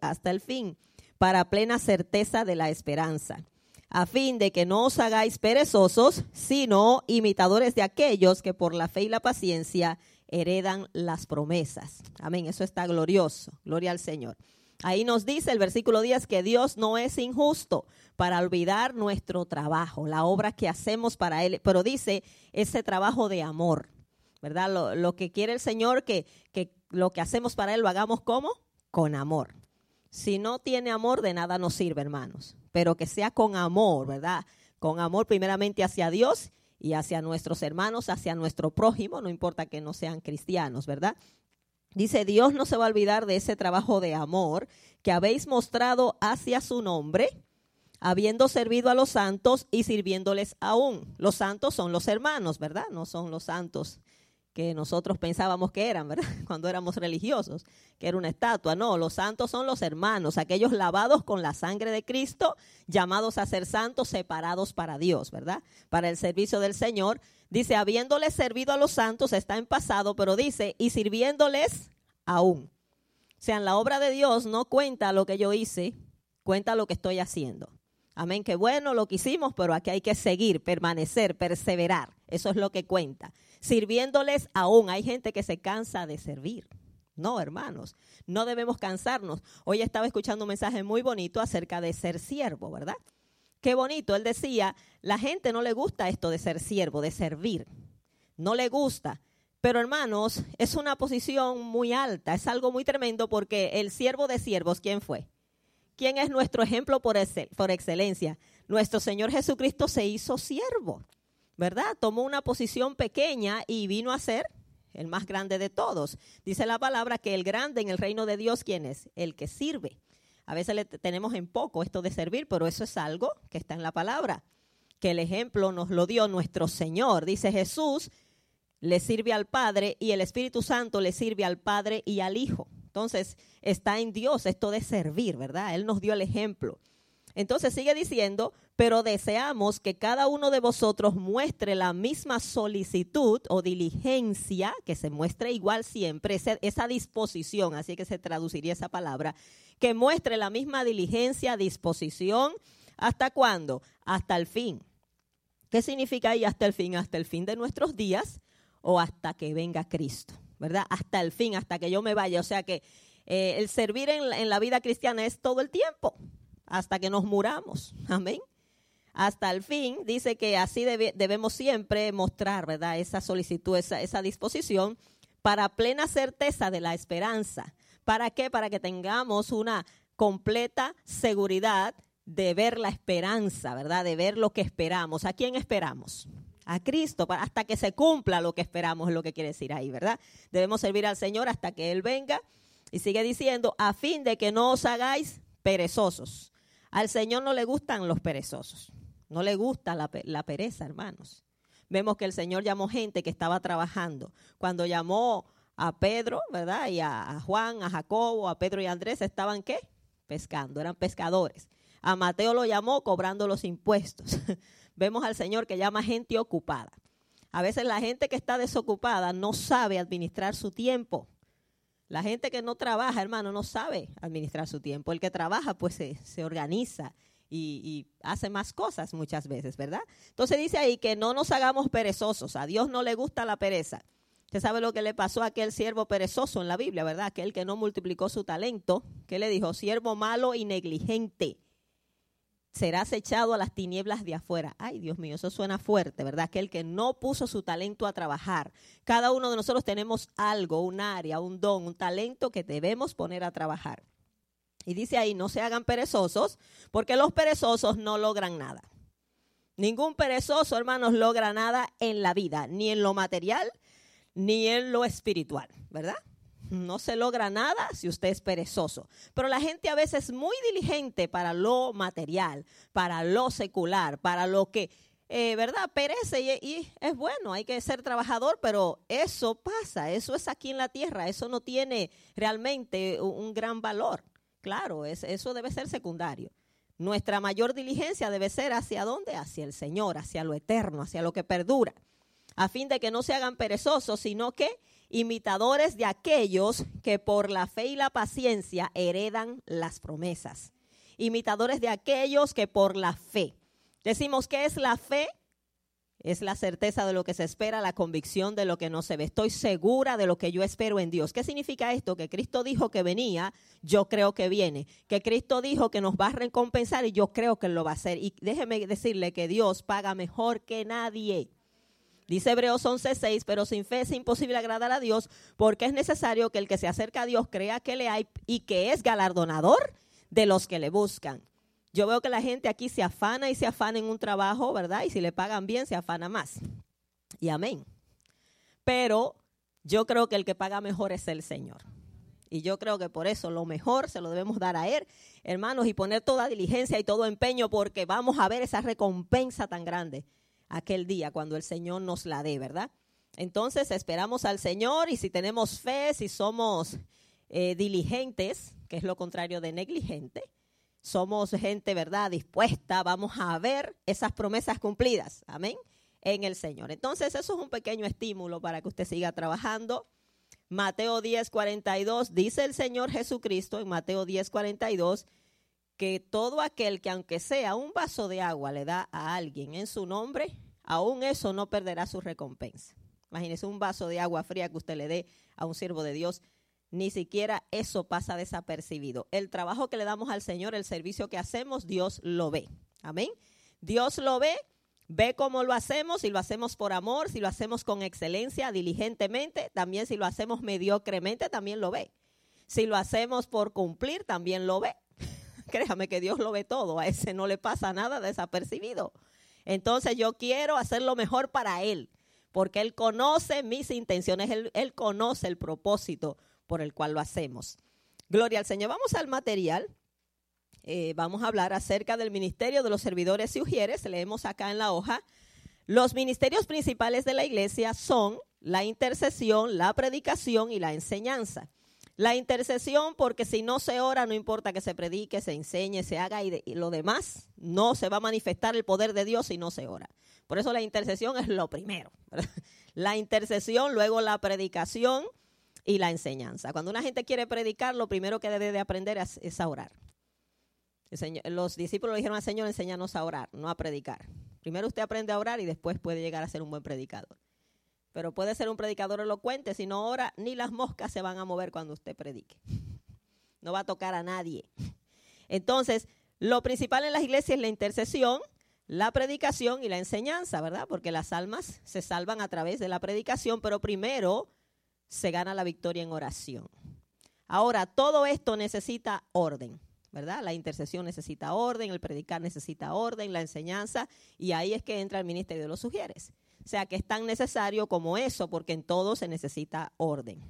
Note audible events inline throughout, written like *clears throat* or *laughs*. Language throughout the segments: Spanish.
hasta el fin, para plena certeza de la esperanza, a fin de que no os hagáis perezosos, sino imitadores de aquellos que por la fe y la paciencia heredan las promesas. Amén, eso está glorioso, gloria al Señor. Ahí nos dice el versículo 10 que Dios no es injusto para olvidar nuestro trabajo, la obra que hacemos para Él, pero dice ese trabajo de amor, ¿verdad? Lo, que quiere el Señor, que, que lo que hacemos para Él lo hagamos como? Con amor. Si no tiene amor, de nada nos sirve, hermanos, pero que sea con amor, ¿verdad? Con amor primeramente hacia Dios y hacia nuestros hermanos, hacia nuestro prójimo, no importa que no sean cristianos, ¿verdad? Dice, Dios no se va a olvidar de ese trabajo de amor que habéis mostrado hacia su nombre, habiendo servido a los santos y sirviéndoles aún. Los santos son los hermanos, ¿verdad? No son los santos que nosotros pensábamos que eran, ¿verdad? *laughs* Cuando éramos religiosos, que era una estatua. No, los santos son los hermanos, aquellos lavados con la sangre de Cristo, llamados a ser santos, separados para Dios, ¿verdad? Para el servicio del Señor. Dice, habiéndoles servido a los santos, está en pasado, pero dice, y sirviéndoles aún. O sea, en la obra de Dios no cuenta lo que yo hice, cuenta lo que estoy haciendo. Amén, que bueno lo que hicimos, pero aquí hay que seguir, permanecer, perseverar. Eso es lo que cuenta. Sirviéndoles aún. Hay gente que se cansa de servir. No, hermanos, no debemos cansarnos. Hoy estaba escuchando un mensaje muy bonito acerca de ser siervo, ¿verdad? Qué bonito. Él decía, la gente no le gusta esto de ser siervo, de servir. No le gusta. Pero hermanos, es una posición muy alta, es algo muy tremendo porque el siervo de siervos, ¿quién fue? ¿Quién es nuestro ejemplo por, por excelencia? Nuestro Señor Jesucristo se hizo siervo, ¿verdad? Tomó una posición pequeña y vino a ser el más grande de todos. Dice la palabra que el grande en el reino de Dios, ¿quién es? El que sirve. A veces le tenemos en poco esto de servir, pero eso es algo que está en la palabra, que el ejemplo nos lo dio nuestro Señor. Dice Jesús, le sirve al Padre y el Espíritu Santo le sirve al Padre y al Hijo. Entonces está en Dios esto de servir, ¿verdad? Él nos dio el ejemplo. Entonces sigue diciendo, pero deseamos que cada uno de vosotros muestre la misma solicitud o diligencia, que se muestre igual siempre, esa, disposición, así que se traduciría esa palabra, que muestre la misma diligencia, disposición, ¿hasta cuándo? Hasta el fin. ¿Qué significa ahí hasta el fin? Hasta el fin de nuestros días o hasta que venga Cristo, ¿verdad? Hasta el fin, hasta que yo me vaya. O sea que eh, el servir en, en la vida cristiana es todo el tiempo, hasta que nos muramos. *laughs* Amén hasta el fin, dice que así debemos siempre mostrar, ¿verdad? Esa solicitud, esa, esa disposición para plena certeza de la esperanza. ¿Para qué? Para que tengamos una completa seguridad de ver la esperanza, ¿verdad? De ver lo que esperamos. ¿A quién esperamos? A Cristo, hasta que se cumpla lo que esperamos, es lo que quiere decir ahí, ¿verdad? Debemos servir al Señor hasta que Él venga. Y sigue diciendo, a fin de que no os hagáis perezosos. Al Señor no le gustan los perezosos. No le gusta la, pereza, hermanos. Vemos que el Señor llamó gente que estaba trabajando. Cuando llamó a Pedro, ¿verdad? Y a, Juan, a Jacobo, a Pedro y a Andrés, estaban qué? Pescando, eran pescadores. A Mateo lo llamó cobrando los impuestos. *laughs* Vemos al Señor que llama gente ocupada. A veces la gente que está desocupada no sabe administrar su tiempo. La gente que no trabaja, hermano, no sabe administrar su tiempo. El que trabaja, pues se, se organiza y, hace más cosas muchas veces, ¿verdad? Entonces dice ahí que no nos hagamos perezosos. A Dios no le gusta la pereza. Usted sabe lo que le pasó a aquel siervo perezoso en la Biblia, ¿verdad? Aquel que no multiplicó su talento. ¿Qué le dijo? Siervo malo y negligente. Serás echado a las tinieblas de afuera. Ay, Dios mío, eso suena fuerte, ¿verdad? Aquel que no puso su talento a trabajar. Cada uno de nosotros tenemos algo, un área, un don, un talento que debemos poner a trabajar. Y dice ahí, no se hagan perezosos, porque los perezosos no logran nada. Ningún perezoso, hermanos, logra nada en la vida, ni en lo material, ni en lo espiritual, ¿verdad? No se logra nada si usted es perezoso. Pero la gente a veces es muy diligente para lo material, para lo secular, para lo que, eh, ¿verdad? Perece y, y, es bueno, hay que ser trabajador, pero eso pasa, eso es aquí en la tierra, eso no tiene realmente un gran valor. Claro, eso debe ser secundario. Nuestra mayor diligencia debe ser hacia dónde? Hacia el Señor, hacia lo eterno, hacia lo que perdura, a fin de que no se hagan perezosos, sino que imitadores de aquellos que por la fe y la paciencia heredan las promesas. Imitadores de aquellos que por la fe. Decimos, ¿qué es la fe? Es la certeza de lo que se espera, la convicción de lo que no se ve. Estoy segura de lo que yo espero en Dios. ¿Qué significa esto? Que Cristo dijo que venía, yo creo que viene. Que Cristo dijo que nos va a recompensar y yo creo que lo va a hacer. Y déjeme decirle que Dios paga mejor que nadie. Dice Hebreos 11:6, pero sin fe es imposible agradar a Dios porque es necesario que el que se acerca a Dios crea que le hay y que es galardonador de los que le buscan. Yo veo que la gente aquí se afana y se afana en un trabajo, ¿verdad? Y si le pagan bien, se afana más. Y amén. Pero yo creo que el que paga mejor es el Señor. Y yo creo que por eso lo mejor se lo debemos dar a Él, hermanos, y poner toda diligencia y todo empeño porque vamos a ver esa recompensa tan grande aquel día cuando el Señor nos la dé, ¿verdad? Entonces esperamos al Señor y si tenemos fe, si somos eh, diligentes, que es lo contrario de negligente, somos gente, ¿verdad?, dispuesta, vamos a ver esas promesas cumplidas, amén, en el Señor. Entonces, eso es un pequeño estímulo para que usted siga trabajando. Mateo 10, 42, dice el Señor Jesucristo en Mateo 10, 42, que todo aquel que aunque sea un vaso de agua le da a alguien en su nombre, aún eso no perderá su recompensa. Imagínese un vaso de agua fría que usted le dé a un siervo de Dios ni siquiera eso pasa desapercibido. El trabajo que le damos al Señor, el servicio que hacemos, Dios lo ve. Amén. Dios lo ve, ve cómo lo hacemos, si lo hacemos por amor, si lo hacemos con excelencia, diligentemente, también si lo hacemos mediocremente, también lo ve. Si lo hacemos por cumplir, también lo ve. Créame que Dios lo ve todo, a ese no le pasa nada desapercibido. Entonces yo quiero hacer lo mejor para Él, porque Él conoce mis intenciones, Él, él conoce el propósito por el cual lo hacemos. Gloria al Señor. Vamos al material. Eh, vamos a hablar acerca del ministerio de los servidores y ujieres. Leemos acá en la hoja. Los ministerios principales de la iglesia son la intercesión, la predicación y la enseñanza. La intercesión, porque si no se ora, no importa que se predique, se enseñe, se haga y, y, lo demás, no se va a manifestar el poder de Dios si no se ora. Por eso la intercesión es lo primero. La intercesión, luego la predicación, y la enseñanza. Cuando una gente quiere predicar, lo primero que debe de aprender es, a orar. los discípulos le dijeron al Señor, enséñanos a orar, no a predicar. Primero usted aprende a orar y después puede llegar a ser un buen predicador. Pero puede ser un predicador elocuente, si no ora, ni las moscas se van a mover cuando usted predique. No va a tocar a nadie. Entonces, lo principal en las iglesias es la intercesión, la predicación y la enseñanza, ¿verdad? Porque las almas se salvan a través de la predicación, pero primero se gana la victoria en oración. Ahora, todo esto necesita orden, ¿verdad? La intercesión necesita orden, el predicar necesita orden, la enseñanza, y ahí es que entra el ministerio de los sugieres. O sea, que es tan necesario como eso, porque en todo se necesita orden.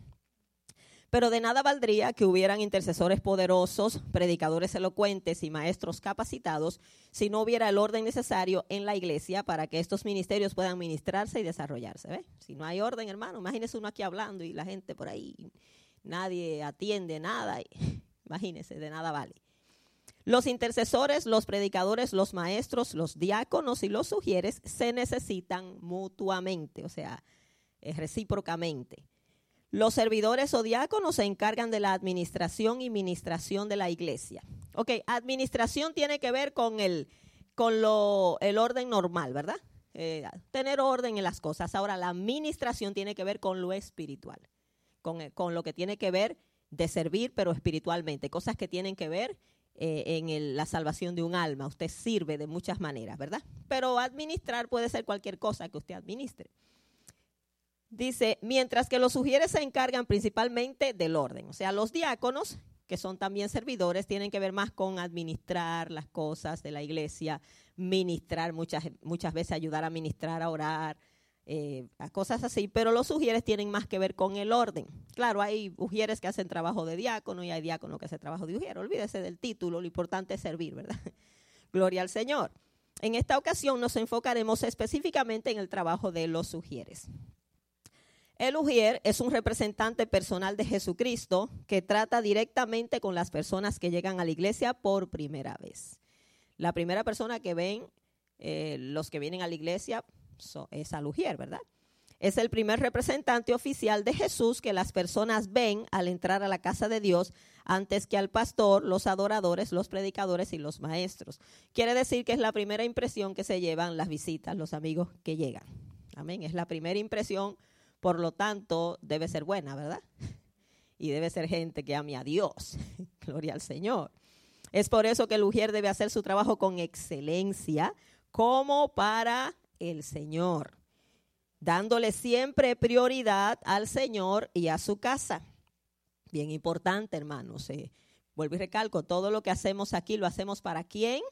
Pero de nada valdría que hubieran intercesores poderosos, predicadores elocuentes y maestros capacitados si no hubiera el orden necesario en la iglesia para que estos ministerios puedan ministrarse y desarrollarse. ¿ve? Si no hay orden, hermano, imagínese uno aquí hablando y la gente por ahí, nadie atiende nada. *laughs* Imagínese, de nada vale. Los intercesores, los predicadores, los maestros, los diáconos y los sugieres se necesitan mutuamente, o sea, recíprocamente. Los servidores o diáconos se encargan de la administración y ministración de la iglesia. Ok, administración tiene que ver con el, con lo, el orden normal, ¿verdad? Eh, tener orden en las cosas. Ahora, la administración tiene que ver con lo espiritual, con, con lo que tiene que ver de servir, pero espiritualmente, cosas que tienen que ver eh, en la salvación de un alma. Usted sirve de muchas maneras, ¿verdad? Pero administrar puede ser cualquier cosa que usted administre. Dice, mientras que los sugieres se encargan principalmente del orden. O sea, los diáconos, que son también servidores, tienen que ver más con administrar las cosas de la iglesia, ministrar, muchas, muchas veces ayudar a ministrar, a orar, eh, a cosas así, pero los sugieres tienen más que ver con el orden. Claro, hay ujieres que hacen trabajo de diácono y hay diácono que hace trabajo de ujier. Olvídese del título, lo importante es servir, ¿verdad? *laughs* Gloria al Señor. En esta ocasión nos enfocaremos específicamente en el trabajo de los sugieres. El ujier es un representante personal de Jesucristo que trata directamente con las personas que llegan a la iglesia por primera vez. La primera persona que ven eh, los que vienen a la iglesia es al ujier, ¿verdad? Es el primer representante oficial de Jesús que las personas ven al entrar a la casa de Dios antes que al pastor, los adoradores, los predicadores y los maestros. Quiere decir que es la primera impresión que se llevan las visitas, los amigos que llegan. Amén. Es la primera impresión, por lo tanto, debe ser buena, ¿verdad? Y debe ser gente que ame a Dios. *laughs* Gloria al Señor. Es por eso que el Ujier debe hacer su trabajo con excelencia, como para el Señor dándole siempre prioridad al Señor y a su casa. Bien importante, hermanos. Vuelvo y recalco, todo lo que hacemos aquí lo hacemos para quién.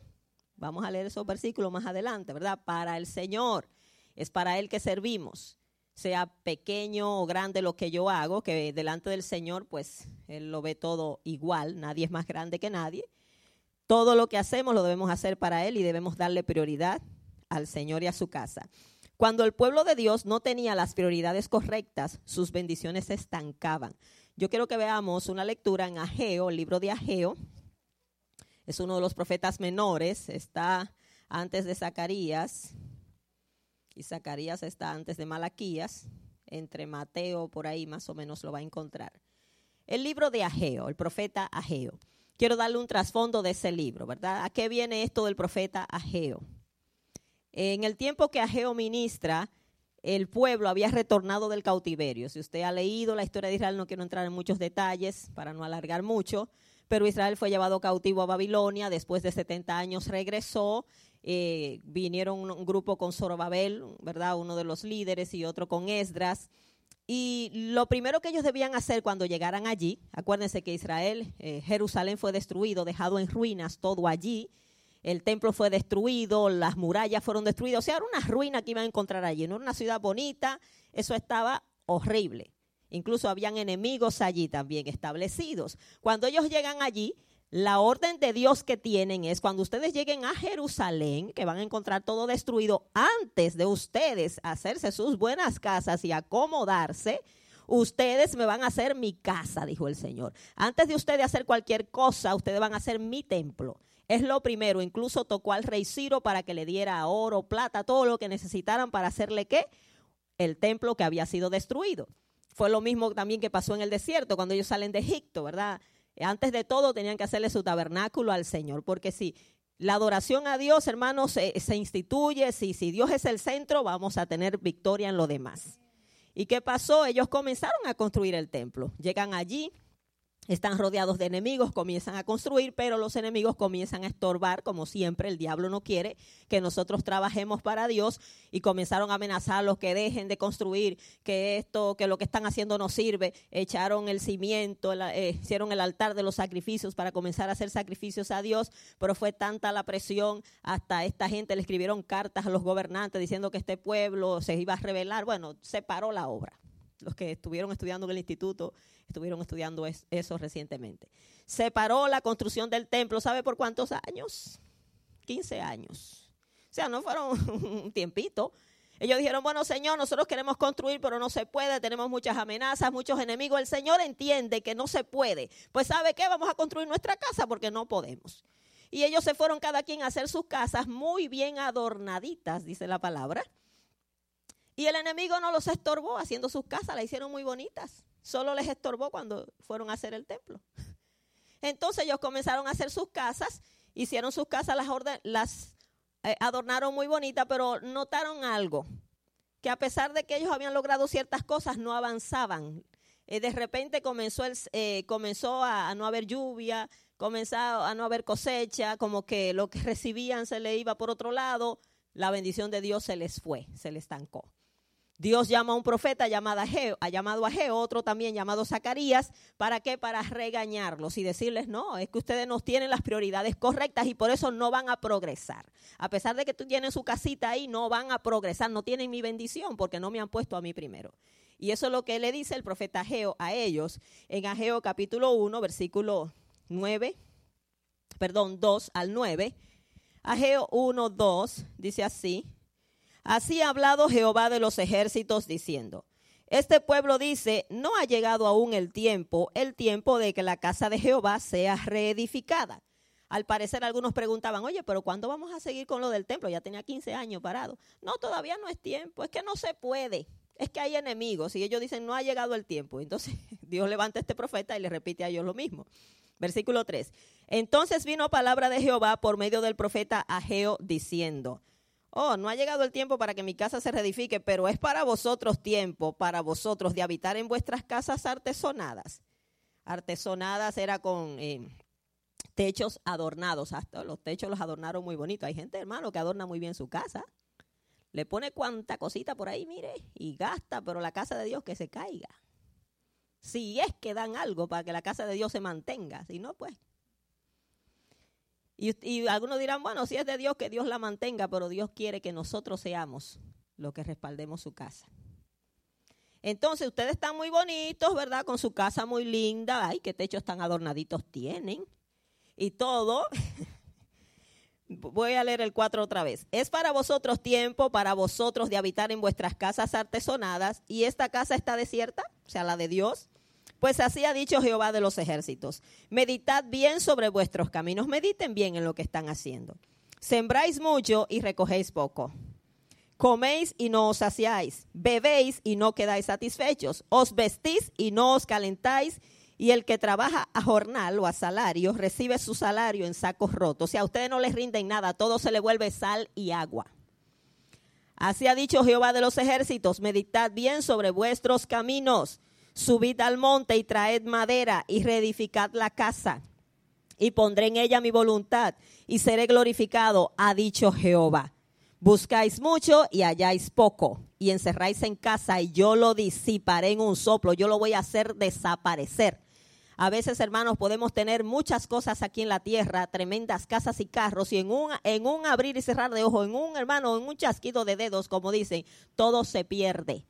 Vamos a leer esos versículos más adelante, ¿verdad? Para el Señor. Es para Él que servimos. Sea pequeño o grande lo que yo hago, que delante del Señor, pues Él lo ve todo igual. Nadie es más grande que nadie. Todo lo que hacemos lo debemos hacer para Él y debemos darle prioridad al Señor y a su casa. Cuando el pueblo de Dios no tenía las prioridades correctas, sus bendiciones se estancaban. Yo quiero que veamos una lectura en Ageo, el libro de Ageo. Es uno de los profetas menores, está antes de Zacarías, y Zacarías está antes de Malaquías, entre Mateo, por ahí más o menos lo va a encontrar. El libro de Ageo, el profeta Ageo. Quiero darle un trasfondo de ese libro, ¿verdad? ¿A qué viene esto del profeta Ageo? En el tiempo que Ageo ministra, el pueblo había retornado del cautiverio. Si usted ha leído la historia de Israel, no quiero entrar en muchos detalles para no alargar mucho, pero Israel fue llevado cautivo a Babilonia, después de 70 años regresó, eh, vinieron un, grupo con Zorobabel, ¿verdad? Uno de los líderes y otro con Esdras. Y lo primero que ellos debían hacer cuando llegaran allí, acuérdense que Israel, eh, Jerusalén fue destruido, dejado en ruinas, todo allí el templo fue destruido, las murallas fueron destruidas, o sea, era una ruina que iban a encontrar allí, no era una ciudad bonita, eso estaba horrible. Incluso habían enemigos allí también establecidos. Cuando ellos llegan allí, la orden de Dios que tienen es cuando ustedes lleguen a Jerusalén, que van a encontrar todo destruido, antes de ustedes hacerse sus buenas casas y acomodarse, ustedes me van a hacer mi casa, dijo el Señor. Antes de ustedes hacer cualquier cosa, ustedes van a hacer mi templo. Es lo primero, incluso tocó al rey Ciro para que le diera oro, plata, todo lo que necesitaran para hacerle qué? El templo que había sido destruido. Fue lo mismo también que pasó en el desierto cuando ellos salen de Egipto, ¿verdad? Antes de todo tenían que hacerle su tabernáculo al Señor, porque si la adoración a Dios, hermanos, se, se instituye, si, si Dios es el centro, vamos a tener victoria en lo demás. ¿Y qué pasó? Ellos comenzaron a construir el templo. Llegan allí, están rodeados de enemigos, comienzan a construir, pero los enemigos comienzan a estorbar, como siempre, el diablo no quiere que nosotros trabajemos para Dios y comenzaron a amenazar a los que dejen de construir, que esto, que lo que están haciendo no sirve, echaron el cimiento, eh, hicieron el altar de los sacrificios para comenzar a hacer sacrificios a Dios, pero fue tanta la presión, hasta esta gente le escribieron cartas a los gobernantes diciendo que este pueblo se iba a rebelar, bueno, se paró la obra los que estuvieron estudiando en el instituto estuvieron estudiando eso recientemente. Se paró la construcción del templo, ¿sabe por cuántos años? 15 años. O sea, no fueron *laughs* un tiempito. Ellos dijeron, bueno, Señor, nosotros queremos construir, pero no se puede, tenemos muchas amenazas, muchos enemigos. El Señor entiende que no se puede. Pues ¿sabe qué? Vamos a construir nuestra casa porque no podemos. Y ellos se fueron cada quien a hacer sus casas muy bien adornaditas, dice la palabra y el enemigo no los estorbó haciendo sus casas, las hicieron muy bonitas. Solo les estorbó cuando fueron a hacer el templo. *laughs* Entonces ellos comenzaron a hacer sus casas, hicieron sus casas, las, las eh, adornaron muy bonitas, pero notaron algo, que a pesar de que ellos habían logrado ciertas cosas, no avanzaban. Eh, de repente comenzó, el, eh, comenzó a, a, no haber lluvia, comenzó a no haber cosecha, como que lo que recibían se le iba por otro lado, la bendición de Dios se les fue, se les estancó. Dios llama a un profeta llamado Ageo, ha llamado a Ageo, otro también llamado Zacarías, ¿para qué? Para regañarlos y decirles, no, es que ustedes no tienen las prioridades correctas y por eso no van a progresar. A pesar de que tú tienes su casita ahí, no van a progresar, no tienen mi bendición porque no me han puesto a mí primero. Y eso es lo que le dice el profeta Ageo a ellos en Ageo capítulo 1, versículo 9, perdón, 2 al 9. Ageo 1, 2 dice así. Así ha hablado Jehová de los ejércitos diciendo, este pueblo dice, no ha llegado aún el tiempo, el tiempo de que la casa de Jehová sea reedificada. Al parecer algunos preguntaban, oye, pero ¿cuándo vamos a seguir con lo del templo? Ya tenía 15 años parado. No, todavía no es tiempo, es que no se puede. es que hay enemigos y ellos dicen, no ha llegado el tiempo. Entonces *laughs* Dios levanta a este profeta y le repite a ellos lo mismo. Versículo 3. Entonces vino palabra de Jehová por medio del profeta Ageo diciendo, oh, no ha llegado el tiempo para que mi casa se reedifique, pero es para vosotros tiempo, para vosotros de habitar en vuestras casas artesonadas. Artesonadas era con eh, techos adornados, hasta los techos los adornaron muy bonitos. Hay gente, hermano, que adorna muy bien su casa. Le pone cuanta cosita por ahí, mire, y gasta, pero la casa de Dios que se caiga. Si es que dan algo para que la casa de Dios se mantenga, si no, pues y, algunos dirán, bueno, si es de Dios, que Dios la mantenga, pero Dios quiere que nosotros seamos los que respaldemos su casa. Entonces, ustedes están muy bonitos, ¿verdad? Con su casa muy linda. Ay, qué techos tan adornaditos tienen. Y todo. *laughs* Voy a leer el 4 otra vez. Es para vosotros tiempo, para vosotros de habitar en vuestras casas artesonadas. Y esta casa está desierta, o sea, la de Dios. Pues así ha dicho Jehová de los ejércitos. Meditad bien sobre vuestros caminos, mediten bien en lo que están haciendo. Sembráis mucho y recogéis poco. Coméis y no os saciáis. Bebéis y no quedáis satisfechos. Os vestís y no os calentáis. Y el que trabaja a jornal o a salario recibe su salario en sacos rotos. O sea, a ustedes no les rinden nada, todo se le vuelve sal y agua. Así ha dicho Jehová de los ejércitos, meditad bien sobre vuestros caminos subid al monte y traed madera y reedificad la casa y pondré en ella mi voluntad y seré glorificado, ha dicho Jehová. Buscáis mucho y halláis poco y encerráis en casa y yo lo disiparé en un soplo, yo lo voy a hacer desaparecer. A veces, hermanos, podemos tener muchas cosas aquí en la tierra, tremendas casas y carros, y en un, en un abrir y cerrar de ojos, en un hermano, en un chasquido de dedos, como dicen, todo se pierde.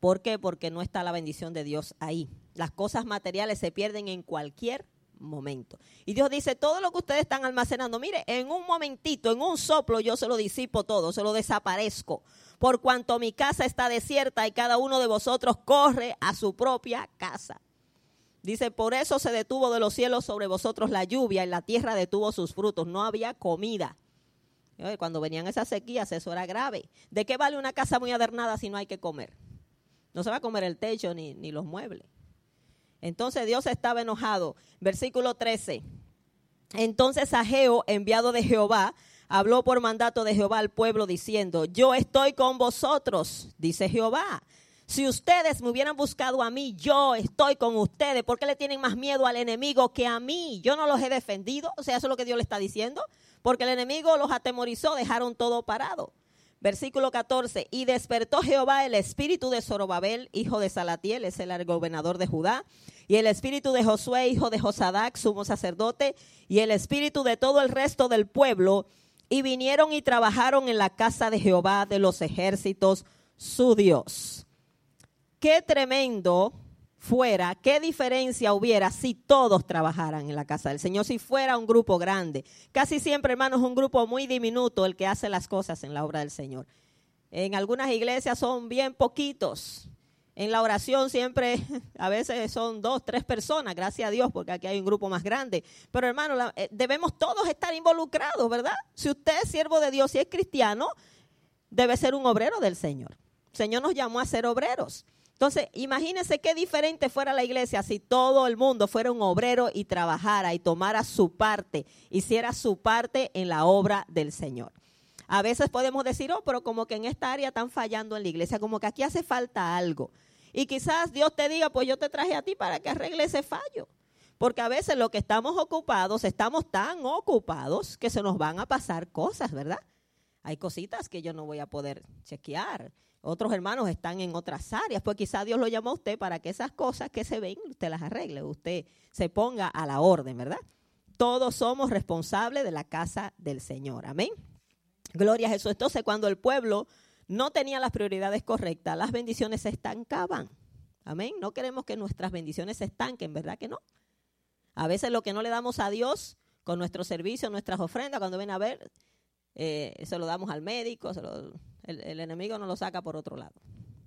¿Por qué? Porque no está la bendición de Dios ahí. Las cosas materiales se pierden en cualquier momento. Y Dios dice, todo lo que ustedes están almacenando, mire, en un momentito, en un soplo, yo se lo disipo todo, se lo desaparezco. Por cuanto mi casa está desierta y cada uno de vosotros corre a su propia casa. Dice, por eso se detuvo de los cielos sobre vosotros la lluvia y la tierra detuvo sus frutos. No había comida. Cuando venían esas sequías, eso era grave. ¿De qué vale una casa muy adernada si no hay que comer? No se va a comer el techo ni, ni los muebles. Entonces Dios estaba enojado. Versículo 13. Entonces Ageo, enviado de Jehová, habló por mandato de Jehová al pueblo diciendo, yo estoy con vosotros, dice Jehová. Si ustedes me hubieran buscado a mí, yo estoy con ustedes. ¿Por qué le tienen más miedo al enemigo que a mí? Yo no los he defendido. O sea, eso es lo que Dios le está diciendo. Porque el enemigo los atemorizó, dejaron todo parado. Versículo 14, y despertó Jehová el espíritu de Zorobabel, hijo de Salatiel, es el gobernador de Judá, y el espíritu de Josué, hijo de Josadac, sumo sacerdote, y el espíritu de todo el resto del pueblo, y vinieron y trabajaron en la casa de Jehová de los ejércitos, su Dios. Qué tremendo fuera, qué diferencia hubiera si todos trabajaran en la casa del Señor, si fuera un grupo grande. Casi siempre, hermanos, un grupo muy diminuto el que hace las cosas en la obra del Señor. En algunas iglesias son bien poquitos. En la oración siempre, *laughs* a veces son dos, tres personas, gracias a Dios, porque aquí hay un grupo más grande. Pero hermano, eh, debemos todos estar involucrados, ¿verdad? Si usted es siervo de Dios y es cristiano, debe ser un obrero del Señor. El Señor nos llamó a ser obreros. Entonces, imagínense qué diferente fuera la iglesia si todo el mundo fuera un obrero y trabajara y tomara su parte, hiciera su parte en la obra del Señor. A veces podemos decir, oh, pero como que en esta área están fallando en la iglesia, como que aquí hace falta algo. Y quizás Dios te diga, pues yo te traje a ti para que arregle ese fallo. Porque a veces lo que estamos ocupados, estamos tan ocupados que se nos van a pasar cosas, ¿verdad? Hay cositas que yo no voy a poder chequear otros hermanos están en otras áreas, pues quizá Dios lo llamó a usted para que esas cosas que se ven, usted las arregle, usted se ponga a la orden, ¿verdad? Todos somos responsables de la casa del Señor, amén. Gloria a Jesús. Entonces, cuando el pueblo no tenía las prioridades correctas, las bendiciones se estancaban. Amén. No queremos que nuestras bendiciones se estanquen, ¿verdad que no? A veces lo que no le damos a Dios con nuestro servicio, nuestras ofrendas, cuando ven a ver, eh, se lo damos al médico, el, enemigo no lo saca por otro lado.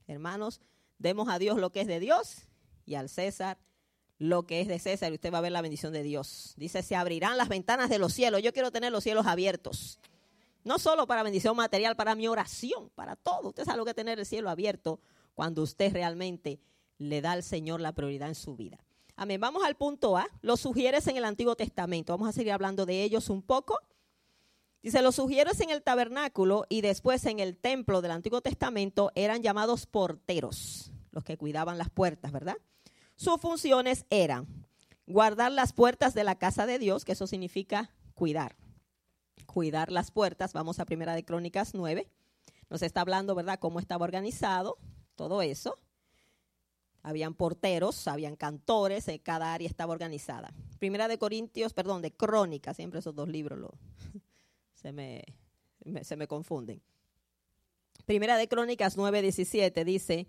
Hermanos, demos a Dios lo que es de Dios y al César lo que es de César y usted va a ver la bendición de Dios. Dice, se abrirán las ventanas de los cielos. Yo quiero tener los cielos abiertos. No solo para bendición material, para mi oración, para todo. Usted sabe lo que tener el cielo abierto cuando usted realmente le da al Señor la prioridad en su vida. Amén. Vamos al punto A. Los sugieres en el Antiguo Testamento. Vamos a seguir hablando de ellos un poco. Dice, los sugieres en el tabernáculo y después en el templo del Antiguo Testamento eran llamados porteros, los que cuidaban las puertas, ¿verdad? Sus funciones eran guardar las puertas de la casa de Dios, que eso significa cuidar. Cuidar las puertas. Vamos a Primera de Crónicas 9. Nos está hablando, ¿verdad?, cómo estaba organizado todo eso. Habían porteros, habían cantores, eh, cada área estaba organizada. Primera de Corintios, perdón, de Crónicas, siempre esos dos libros lo, se, me, se me confunden. Primera de Crónicas 9:17 dice,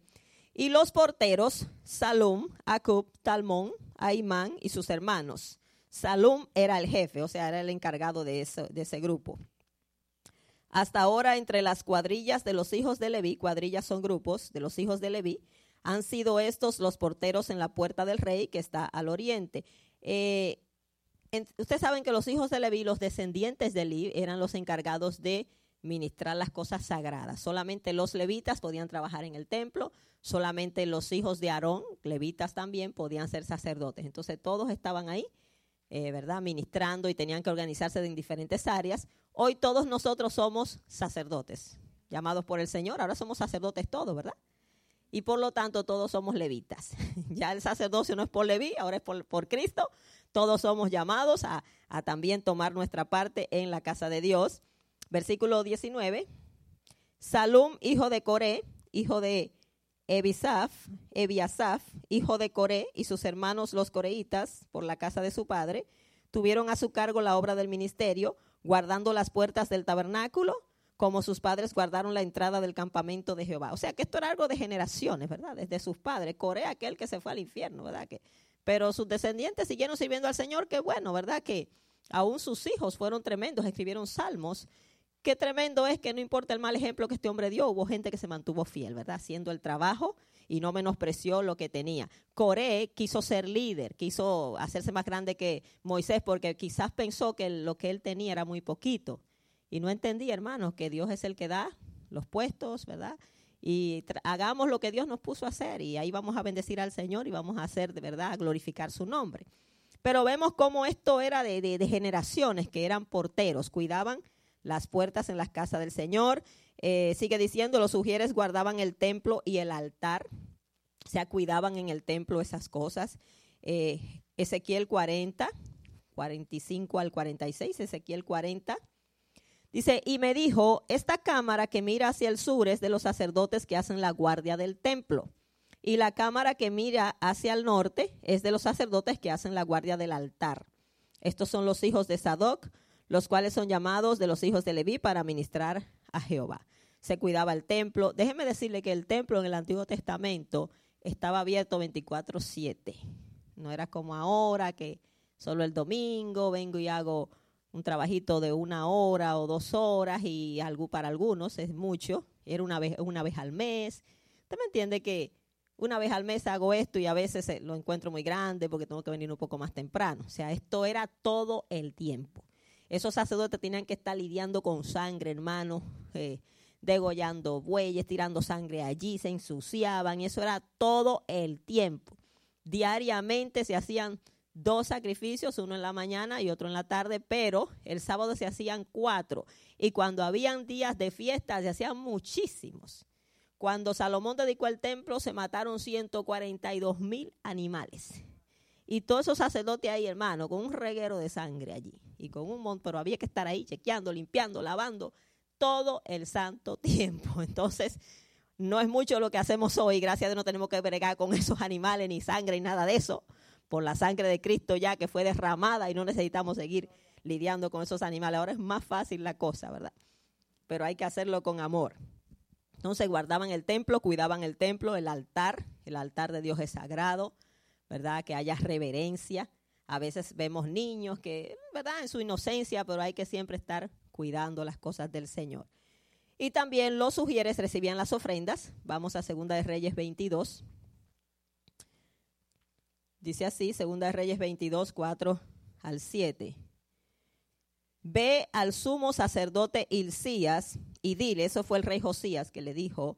y los porteros, Salum, Acub, Talmón, Aimán y sus hermanos. Salum era el jefe, o sea, era el encargado de ese, de ese grupo. Hasta ahora, entre las cuadrillas de los hijos de Leví, cuadrillas son grupos de los hijos de Leví, han sido estos los porteros en la puerta del rey que está al oriente. Eh, ustedes saben que los hijos de Leví, los descendientes de Leví, eran los encargados de ministrar las cosas sagradas. Solamente los levitas podían trabajar en el templo, solamente los hijos de Aarón, levitas también, podían ser sacerdotes. Entonces todos estaban ahí, eh, ¿verdad? Ministrando y tenían que organizarse en diferentes áreas. Hoy todos nosotros somos sacerdotes, llamados por el Señor. Ahora somos sacerdotes todos, ¿verdad? y por lo tanto todos somos levitas. *laughs* ya el sacerdocio no es por Leví, ahora es por, Cristo. Todos somos llamados a, también tomar nuestra parte en la casa de Dios. Versículo 19. Salum, hijo de Coré, hijo de Ebisaf, Ebiasaf, hijo de Coré, y sus hermanos los coreitas, por la casa de su padre, tuvieron a su cargo la obra del ministerio, guardando las puertas del tabernáculo, como sus padres guardaron la entrada del campamento de Jehová. O sea que esto era algo de generaciones, ¿verdad? Desde sus padres. Corea, aquel que se fue al infierno, ¿verdad? Que, pero sus descendientes siguieron sirviendo al Señor, qué bueno, ¿verdad? Que aún sus hijos fueron tremendos, escribieron salmos. Qué tremendo es que no importa el mal ejemplo que este hombre dio, hubo gente que se mantuvo fiel, ¿verdad? Haciendo el trabajo y no menospreció lo que tenía. Coré quiso ser líder, quiso hacerse más grande que Moisés porque quizás pensó que lo que él tenía era muy poquito y no entendí, hermanos, que Dios es el que da los puestos, ¿verdad? Y hagamos lo que Dios nos puso a hacer y ahí vamos a bendecir al Señor y vamos a hacer de verdad, a glorificar su nombre. Pero vemos cómo esto era de, generaciones que eran porteros, cuidaban las puertas en las casas del Señor. Eh, sigue diciendo, los sugieres guardaban el templo y el altar, o sea, cuidaban en el templo esas cosas. Eh, Ezequiel 40, 45 al 46, Ezequiel 40. Dice, y me dijo, esta cámara que mira hacia el sur es de los sacerdotes que hacen la guardia del templo. Y la cámara que mira hacia el norte es de los sacerdotes que hacen la guardia del altar. Estos son los hijos de Sadoc, los cuales son llamados de los hijos de Leví para ministrar a Jehová. Se cuidaba el templo. Déjeme decirle que el templo en el Antiguo Testamento estaba abierto 24/7. No era como ahora que solo el domingo vengo y hago un trabajito de una hora o dos horas y algo para algunos es mucho, era una vez, una vez al mes. Usted me entiende que una vez al mes hago esto y a veces eh, lo encuentro muy grande porque tengo que venir un poco más temprano. O sea, esto era todo el tiempo. Esos sacerdotes tenían que estar lidiando con sangre, hermano, eh, degollando bueyes, tirando sangre allí, se ensuciaban, eso era todo el tiempo. Diariamente se hacían dos sacrificios, uno en la mañana y otro en la tarde, pero el sábado se hacían cuatro. Y cuando habían días de fiesta, se hacían muchísimos. Cuando Salomón dedicó el templo, se mataron 142 mil animales. Y todos esos sacerdotes ahí, hermano, con un reguero de sangre allí. Y con un montón, pero había que estar ahí chequeando, limpiando, lavando todo el santo tiempo. *laughs* Entonces, no es mucho lo que hacemos hoy. Gracias a Dios no tenemos que bregar con esos animales, ni sangre, ni nada de eso por la sangre de Cristo ya que fue derramada y no necesitamos seguir lidiando con esos animales. Ahora es más fácil la cosa, ¿verdad? Pero hay que hacerlo con amor. Entonces guardaban el templo, cuidaban el templo, el altar. El altar de Dios es sagrado, ¿verdad? Que haya reverencia. A veces vemos niños que, ¿verdad? En su inocencia, pero hay que siempre estar cuidando las cosas del Señor. Y también los sugieres recibían las ofrendas. Vamos a Segunda de Reyes 22. Dice así, Segunda Reyes 22, 4 al 7. Ve al sumo sacerdote Hilcías y dile, eso fue el rey Josías que le dijo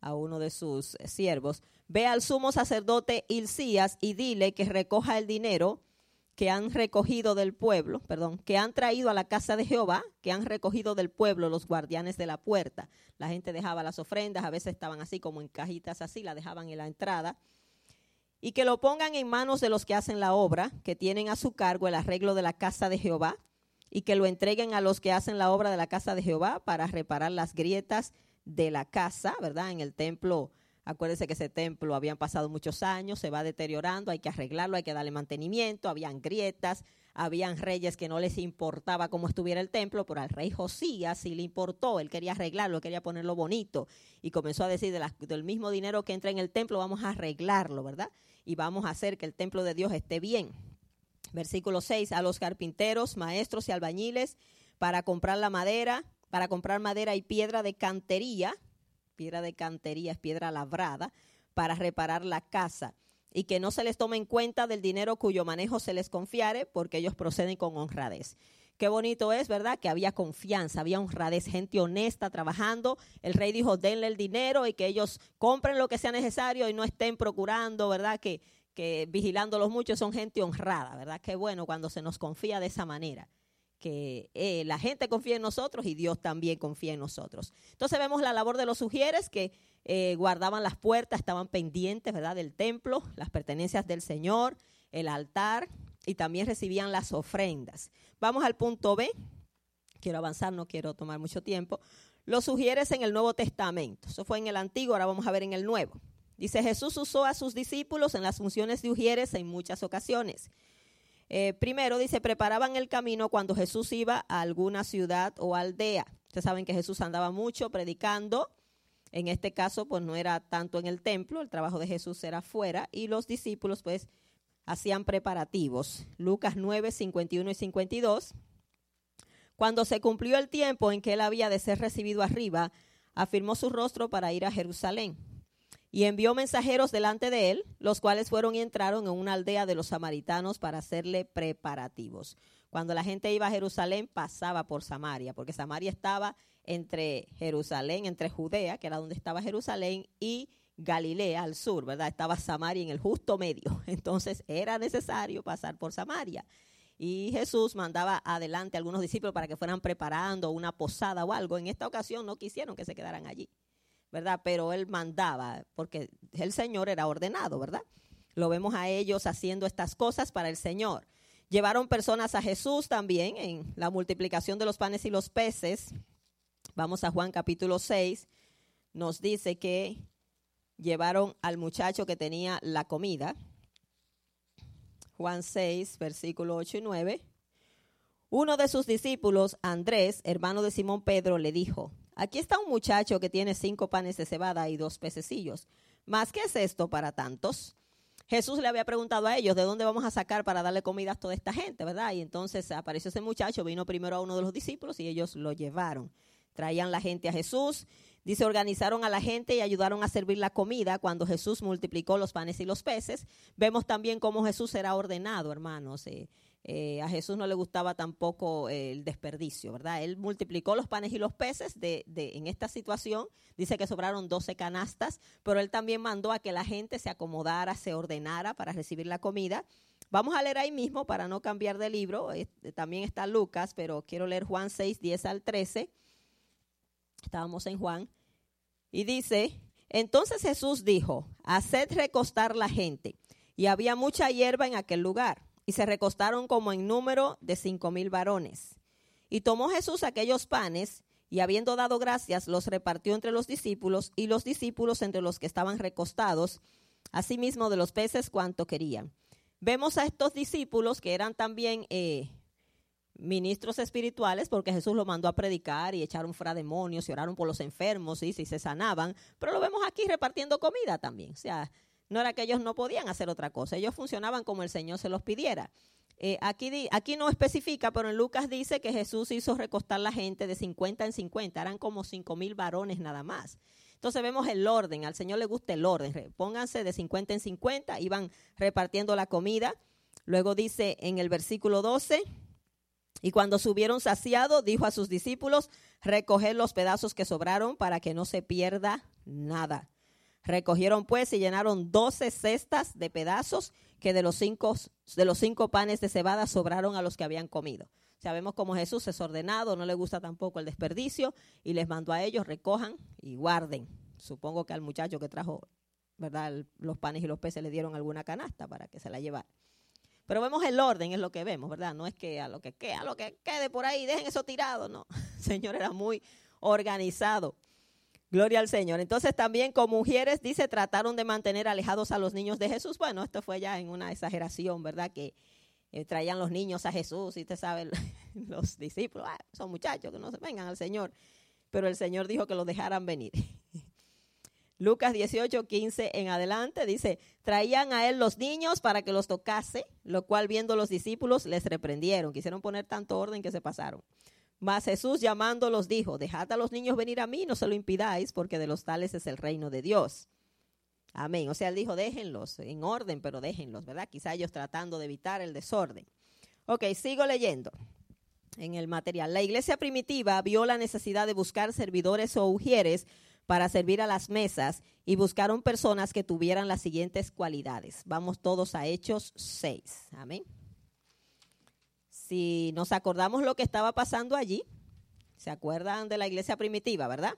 a uno de sus siervos, ve al sumo sacerdote Hilcías y dile que recoja el dinero que han recogido del pueblo, perdón, que han traído a la casa de Jehová, que han recogido del pueblo los guardianes de la puerta. La gente dejaba las ofrendas, a veces estaban así como en cajitas así, la dejaban en la entrada. Y que lo pongan en manos de los que hacen la obra, que tienen a su cargo el arreglo de la casa de Jehová, y que lo entreguen a los que hacen la obra de la casa de Jehová para reparar las grietas de la casa, ¿verdad? En el templo Acuérdense que ese templo habían pasado muchos años, se va deteriorando, hay que arreglarlo, hay que darle mantenimiento, habían grietas, habían reyes que no les importaba cómo estuviera el templo, pero al rey Josías sí le importó, él quería arreglarlo, quería ponerlo bonito y comenzó a decir del mismo dinero que entra en el templo vamos a arreglarlo, ¿verdad? Y vamos a hacer que el templo de Dios esté bien. Versículo 6, a los carpinteros, maestros y albañiles para comprar la madera, para comprar madera y piedra de cantería, piedra de cantería, es piedra labrada, para reparar la casa y que no se les tome en cuenta del dinero cuyo manejo se les confiare, porque ellos proceden con honradez. Qué bonito es, ¿verdad? Que había confianza, había honradez, gente honesta trabajando. El rey dijo, denle el dinero y que ellos compren lo que sea necesario y no estén procurando, ¿verdad? Que, que vigilándolos mucho son gente honrada, ¿verdad? Qué bueno cuando se nos confía de esa manera que eh, la gente confía en nosotros y Dios también confía en nosotros. Entonces vemos la labor de los sugieres que eh, guardaban las puertas, estaban pendientes, ¿verdad?, del templo, las pertenencias del Señor, el altar y también recibían las ofrendas. Vamos al punto B. Quiero avanzar, no quiero tomar mucho tiempo. Los sugieres en el Nuevo Testamento. Eso fue en el Antiguo, ahora vamos a ver en el Nuevo. Dice, Jesús usó a sus discípulos en las funciones de ujieres en muchas ocasiones. Eh, primero dice, preparaban el camino cuando Jesús iba a alguna ciudad o aldea. Ustedes saben que Jesús andaba mucho predicando. En este caso, pues no era tanto en el templo, el trabajo de Jesús era fuera y los discípulos pues hacían preparativos. Lucas 9, 51 y 52. Cuando se cumplió el tiempo en que él había de ser recibido arriba, afirmó su rostro para ir a Jerusalén y envió mensajeros delante de él, los cuales fueron y entraron en una aldea de los samaritanos para hacerle preparativos. Cuando la gente iba a Jerusalén, pasaba por Samaria, porque Samaria estaba entre Jerusalén, entre Judea, que era donde estaba Jerusalén, y Galilea al sur, ¿verdad? Estaba Samaria en el justo medio. *laughs* Entonces era necesario pasar por Samaria. Y Jesús mandaba adelante a algunos discípulos para que fueran preparando una posada o algo. En esta ocasión no quisieron que se quedaran allí. ¿Verdad? Pero él mandaba, porque el Señor era ordenado, ¿verdad? Lo vemos a ellos haciendo estas cosas para el Señor. Llevaron personas a Jesús también en la multiplicación de los panes y los peces. Vamos a Juan capítulo 6. Nos dice que llevaron al muchacho que tenía la comida. Juan 6, versículo 8 y 9. Uno de sus discípulos, Andrés, hermano de Simón Pedro, le dijo, Aquí está un muchacho que tiene cinco panes de cebada y dos pececillos. ¿Más qué es esto para tantos? Jesús le había preguntado a ellos, ¿de dónde vamos a sacar para darle comida a toda esta gente, verdad? Y entonces apareció ese muchacho, vino primero a uno de los discípulos y ellos lo llevaron. Traían la gente a Jesús, dice, organizaron a la gente y ayudaron a servir la comida cuando Jesús multiplicó los panes y los peces. Vemos también cómo Jesús era ordenado, hermanos. Eh, eh, a Jesús no le gustaba tampoco eh, el desperdicio, ¿verdad? Él multiplicó los panes y los peces de, en esta situación. Dice que sobraron 12 canastas, pero él también mandó a que la gente se acomodara, se ordenara para recibir la comida. Vamos a leer ahí mismo para no cambiar de libro. también está Lucas, pero quiero leer Juan 6, 10 al 13. Estábamos en Juan. Y dice, entonces Jesús dijo, haced recostar la gente. Y había mucha hierba en aquel lugar y se recostaron como en número de cinco mil varones. Y tomó Jesús aquellos panes, y habiendo dado gracias, los repartió entre los discípulos, y los discípulos entre los que estaban recostados, asimismo de los peces cuanto querían. Vemos a estos discípulos que eran también eh, ministros espirituales, porque Jesús los mandó a predicar y echaron fuera demonios y oraron por los enfermos y si se sanaban, pero lo vemos aquí repartiendo comida también. O sea, no era que ellos no podían hacer otra cosa, ellos funcionaban como el Señor se los pidiera. Eh, aquí, no especifica, pero en Lucas dice que Jesús hizo recostar la gente de 50 en 50, eran como 5 mil varones nada más. Entonces vemos el orden, al Señor le gusta el orden, pónganse de 50 en 50, iban repartiendo la comida. Luego dice en el versículo 12, y cuando subieron saciados, dijo a sus discípulos, recoger los pedazos que sobraron para que no se pierda nada. Recogieron pues y llenaron doce cestas de pedazos que de los cinco, de los cinco panes de cebada sobraron a los que habían comido. Sabemos cómo Jesús es ordenado, no le gusta tampoco el desperdicio y les mandó a ellos recojan y guarden. Supongo que al muchacho que trajo, ¿verdad? los panes y los peces le dieron alguna canasta para que se la llevara. Pero vemos el orden, es lo que vemos, ¿verdad? No es que a lo que quede, a lo que quede por ahí, dejen eso tirado, no. *laughs* El Señor era muy organizado. Gloria al Señor. Entonces también como mujeres, dice, trataron de mantener alejados a los niños de Jesús. Bueno, esto fue ya en una exageración, ¿verdad? Que eh, traían los niños a Jesús y usted sabe, *laughs* los discípulos, ah, son muchachos que no se vengan al Señor. Pero el Señor dijo que los dejaran venir. *laughs* Lucas 18, 15 en adelante dice, traían a él los niños para que los tocase, lo cual viendo los discípulos les reprendieron, quisieron poner tanto orden que se pasaron. Mas Jesús llamándolos dijo, dejad a los niños venir a mí, no se lo impidáis, porque de los tales es el reino de Dios. Amén. O sea, él dijo, déjenlos en orden, pero déjenlos, ¿verdad? Quizá ellos tratando de evitar el desorden. Ok, sigo leyendo en el material. La iglesia primitiva vio la necesidad de buscar servidores o ujieres para servir a las mesas y buscaron personas que tuvieran las siguientes cualidades. Vamos todos a Hechos 6. Amén. Si nos acordamos lo que estaba pasando allí, ¿se acuerdan de la iglesia primitiva, verdad?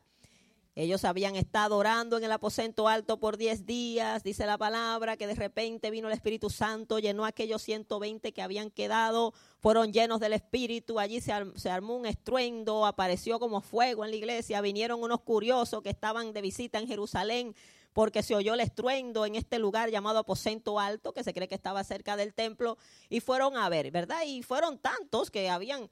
Ellos habían estado orando en el aposento alto por 10 días, dice la palabra, que de repente vino el Espíritu Santo, llenó aquellos 120 que habían quedado, fueron llenos del Espíritu, allí se, se, armó un estruendo, apareció como fuego en la iglesia, vinieron unos curiosos que estaban de visita en Jerusalén porque se oyó el estruendo en este lugar llamado aposento alto, que se cree que estaba cerca del templo, y fueron a ver, ¿verdad? Y fueron tantos que habían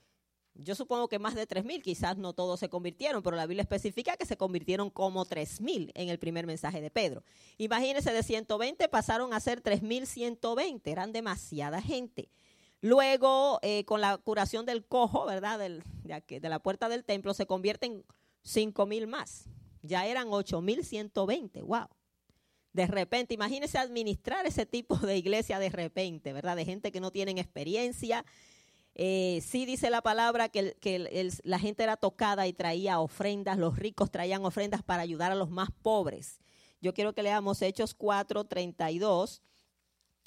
yo supongo que más de 3.000, quizás no todos se convirtieron, pero la Biblia especifica que se convirtieron como 3.000 en el primer mensaje de Pedro. Imagínense, de 120 pasaron a ser 3.120, eran demasiada gente. Luego, eh, con la curación del cojo, ¿verdad? De, la puerta del templo, se convierten 5.000 más. Ya eran 8.120, wow. De repente, imagínense administrar ese tipo de iglesia de repente, ¿verdad? De gente que no tienen experiencia, eh, sí dice la palabra que, la gente era tocada y traía ofrendas, los ricos traían ofrendas para ayudar a los más pobres. Yo quiero que leamos Hechos 4, 32.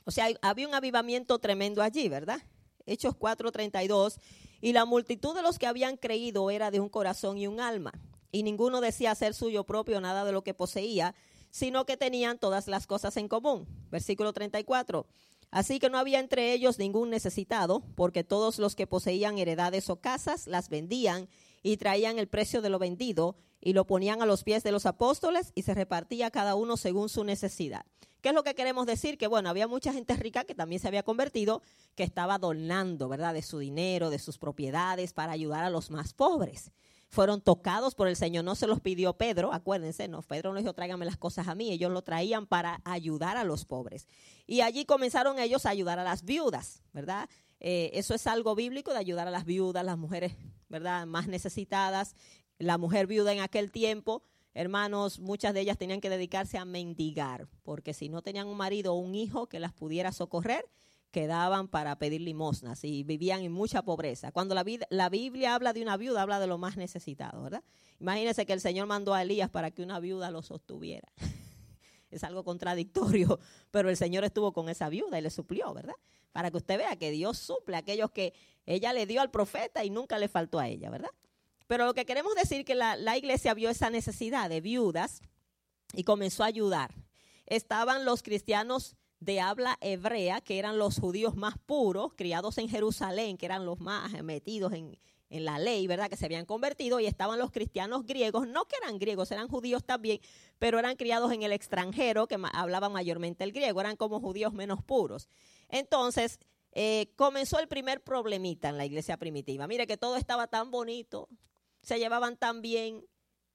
O sea, había un avivamiento tremendo allí, ¿verdad? Hechos 4, 32. Y la multitud de los que habían creído era de un corazón y un alma. Y ninguno decía ser suyo propio nada de lo que poseía, sino que tenían todas las cosas en común. Versículo 34. Así que no había entre ellos ningún necesitado, porque todos los que poseían heredades o casas las vendían y traían el precio de lo vendido y lo ponían a los pies de los apóstoles y se repartía cada uno según su necesidad. ¿Qué es lo que queremos decir? Que bueno, había mucha gente rica que también se había convertido, que estaba donando, ¿verdad? De su dinero, de sus propiedades para ayudar a los más pobres fueron tocados por el Señor. No se los pidió Pedro, acuérdense, no, Pedro no dijo tráigame las cosas a mí, ellos lo traían para ayudar a los pobres. Y allí comenzaron ellos a ayudar a las viudas, ¿verdad? Eh, eso es algo bíblico de ayudar a las viudas, las mujeres, ¿verdad? Más necesitadas. La mujer viuda en aquel tiempo, hermanos, muchas de ellas tenían que dedicarse a mendigar, porque si no tenían un marido o un hijo que las pudiera socorrer, quedaban para pedir limosnas y vivían en mucha pobreza. Cuando la, la, Biblia habla de una viuda, habla de lo más necesitado, ¿verdad? Imagínense que el Señor mandó a Elías para que una viuda lo sostuviera. *laughs* es algo contradictorio, pero el Señor estuvo con esa viuda y le suplió, ¿verdad? Para que usted vea que Dios suple a aquellos que ella le dio al profeta y nunca le faltó a ella, ¿verdad? Pero lo que queremos decir que la, la iglesia vio esa necesidad de viudas y comenzó a ayudar. Estaban los cristianos de habla hebrea, que eran los judíos más puros, criados en Jerusalén, que eran los más metidos en, en, la ley, ¿verdad? Que se habían convertido, y estaban los cristianos griegos, no que eran griegos, eran judíos también, pero eran criados en el extranjero, que hablaban mayormente el griego, eran como judíos menos puros. Entonces, eh, comenzó el primer problemita en la iglesia primitiva. Mire que todo estaba tan bonito, se llevaban tan bien,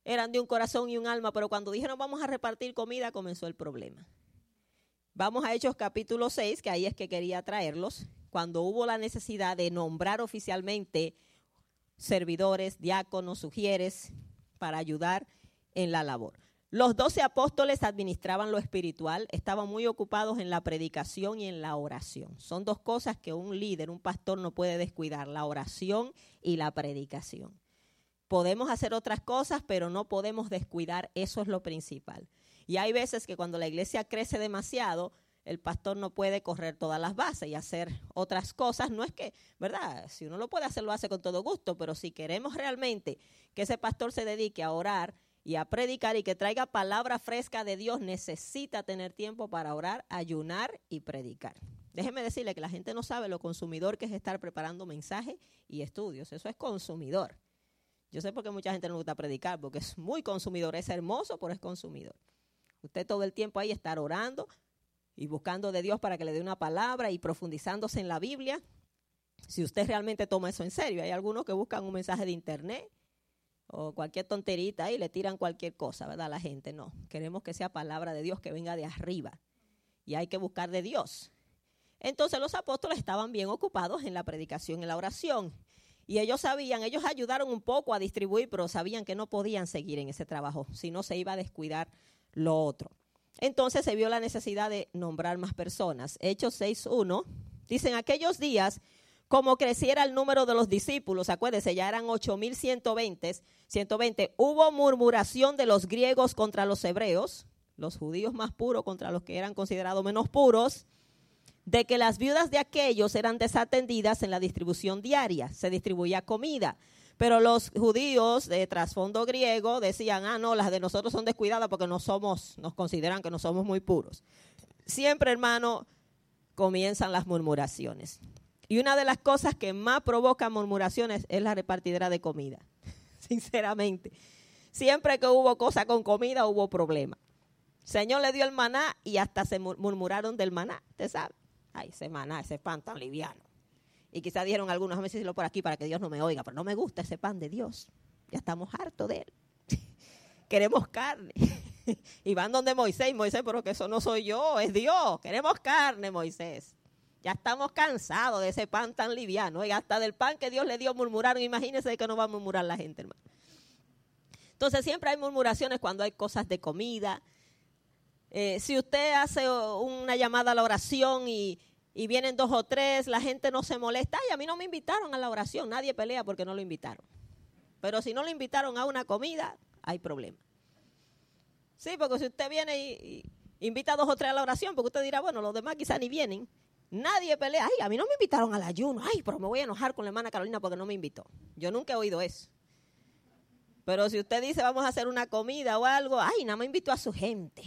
eran de un corazón y un alma, pero cuando dijeron vamos a repartir comida, comenzó el problema. Vamos a Hechos capítulo 6, que ahí es que quería traerlos, cuando hubo la necesidad de nombrar oficialmente servidores, diáconos, sugieres, para ayudar en la labor. Los doce apóstoles administraban lo espiritual, estaban muy ocupados en la predicación y en la oración. Son dos cosas que un líder, un pastor no puede descuidar, la oración y la predicación. Podemos hacer otras cosas, pero no podemos descuidar, eso es lo principal. Y hay veces que cuando la iglesia crece demasiado, el pastor no puede correr todas las bases y hacer otras cosas. No es que, ¿verdad? Si uno lo puede hacer, lo hace con todo gusto, pero si queremos realmente que ese pastor se dedique a orar y a predicar y que traiga palabra fresca de Dios, necesita tener tiempo para orar, ayunar y predicar. Déjeme decirle que la gente no sabe lo consumidor que es estar preparando mensajes y estudios. Eso es consumidor. Yo sé por qué mucha gente no gusta predicar, porque es muy consumidor. Es hermoso, pero es consumidor. Usted todo el tiempo ahí estar orando y buscando de Dios para que le dé una palabra y profundizándose en la Biblia. Si usted realmente toma eso en serio, hay algunos que buscan un mensaje de internet o cualquier tonterita y le tiran cualquier cosa, ¿verdad? La gente no. Queremos que sea palabra de Dios que venga de arriba y hay que buscar de Dios. Entonces los apóstoles estaban bien ocupados en la predicación y la oración. Y ellos sabían, ellos ayudaron un poco a distribuir, pero sabían que no podían seguir en ese trabajo, si no se iba a descuidar lo otro. Entonces se vio la necesidad de nombrar más personas. Hechos 6.1, dicen aquellos días como creciera el número de los discípulos, acuérdense, ya eran 8.120, 120, hubo murmuración de los griegos contra los hebreos, los judíos más puros contra los que eran considerados menos puros, de que las viudas de aquellos eran desatendidas en la distribución diaria, se distribuía comida. Pero los judíos de trasfondo griego decían, ah, no, las de nosotros son descuidadas porque no somos, nos consideran que no somos muy puros. Siempre, hermano, comienzan las murmuraciones. Y una de las cosas que más provoca murmuraciones es la repartidera de comida, *laughs* sinceramente. Siempre que hubo cosa con comida hubo problema. Señor le dio el maná y hasta se murmuraron del maná, ¿te sabe? Ay, ese maná, ese pan liviano. Y quizá dieron algunos, meses decirlo por aquí para que Dios no me oiga, pero no me gusta ese pan de Dios. Ya estamos hartos de él. *laughs* Queremos carne. *laughs* y van donde Moisés, Moisés, pero que eso no soy yo, es Dios. Queremos carne, Moisés. Ya estamos cansados de ese pan tan liviano. Y hasta del pan que Dios le dio murmuraron. Imagínense que no va a murmurar la gente, hermano. Entonces siempre hay murmuraciones cuando hay cosas de comida. Eh, si usted hace una llamada a la oración y, y vienen dos o tres, la gente no se molesta. Ay, a mí no me invitaron a la oración. Nadie pelea porque no lo invitaron. Pero si no lo invitaron a una comida, hay problema. Sí, porque si usted viene y, invita a dos o tres a la oración, porque usted dirá, bueno, los demás quizá ni vienen. Nadie pelea. Ay, a mí no me invitaron al ayuno. Ay, pero me voy a enojar con la hermana Carolina porque no me invitó. Yo nunca he oído eso. Pero si usted dice vamos a hacer una comida o algo, ay, nada me invitó a su gente.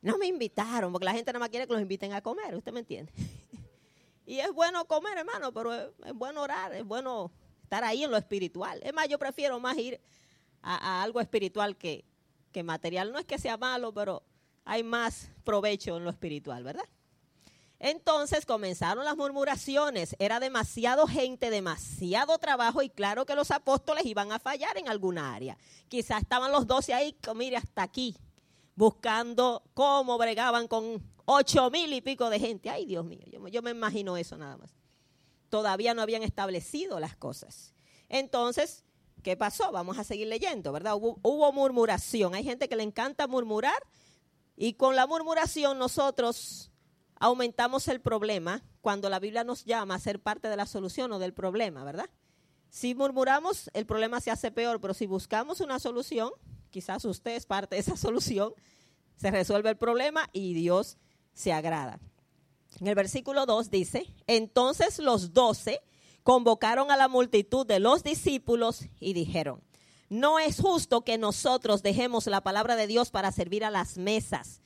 No me invitaron, porque la gente nada más quiere que los inviten a comer, ¿usted me entiende? Y es bueno comer, hermano, pero es, bueno orar, es bueno estar ahí en lo espiritual. Es más, yo prefiero más ir a, algo espiritual que, que material. No es que sea malo, pero hay más provecho en lo espiritual, ¿verdad? Entonces comenzaron las murmuraciones, era demasiado gente, demasiado trabajo y claro que los apóstoles iban a fallar en alguna área. Quizás estaban los doce ahí, mire, hasta aquí, buscando cómo bregaban con ocho mil y pico de gente. Ay, Dios mío, yo, me imagino eso nada más. Todavía no habían establecido las cosas. Entonces, ¿qué pasó? Vamos a seguir leyendo, ¿verdad? hubo murmuración. Hay gente que le encanta murmurar y con la murmuración nosotros aumentamos el problema cuando la Biblia nos llama a ser parte de la solución o del problema, ¿verdad? Si murmuramos, el problema se hace peor, pero si buscamos una solución, quizás usted es parte de esa *laughs* solución, se resuelve el problema y Dios se agrada. En el versículo 2 dice, entonces los doce convocaron a la multitud de los discípulos y dijeron, no es justo que nosotros dejemos la palabra de Dios para servir a las mesas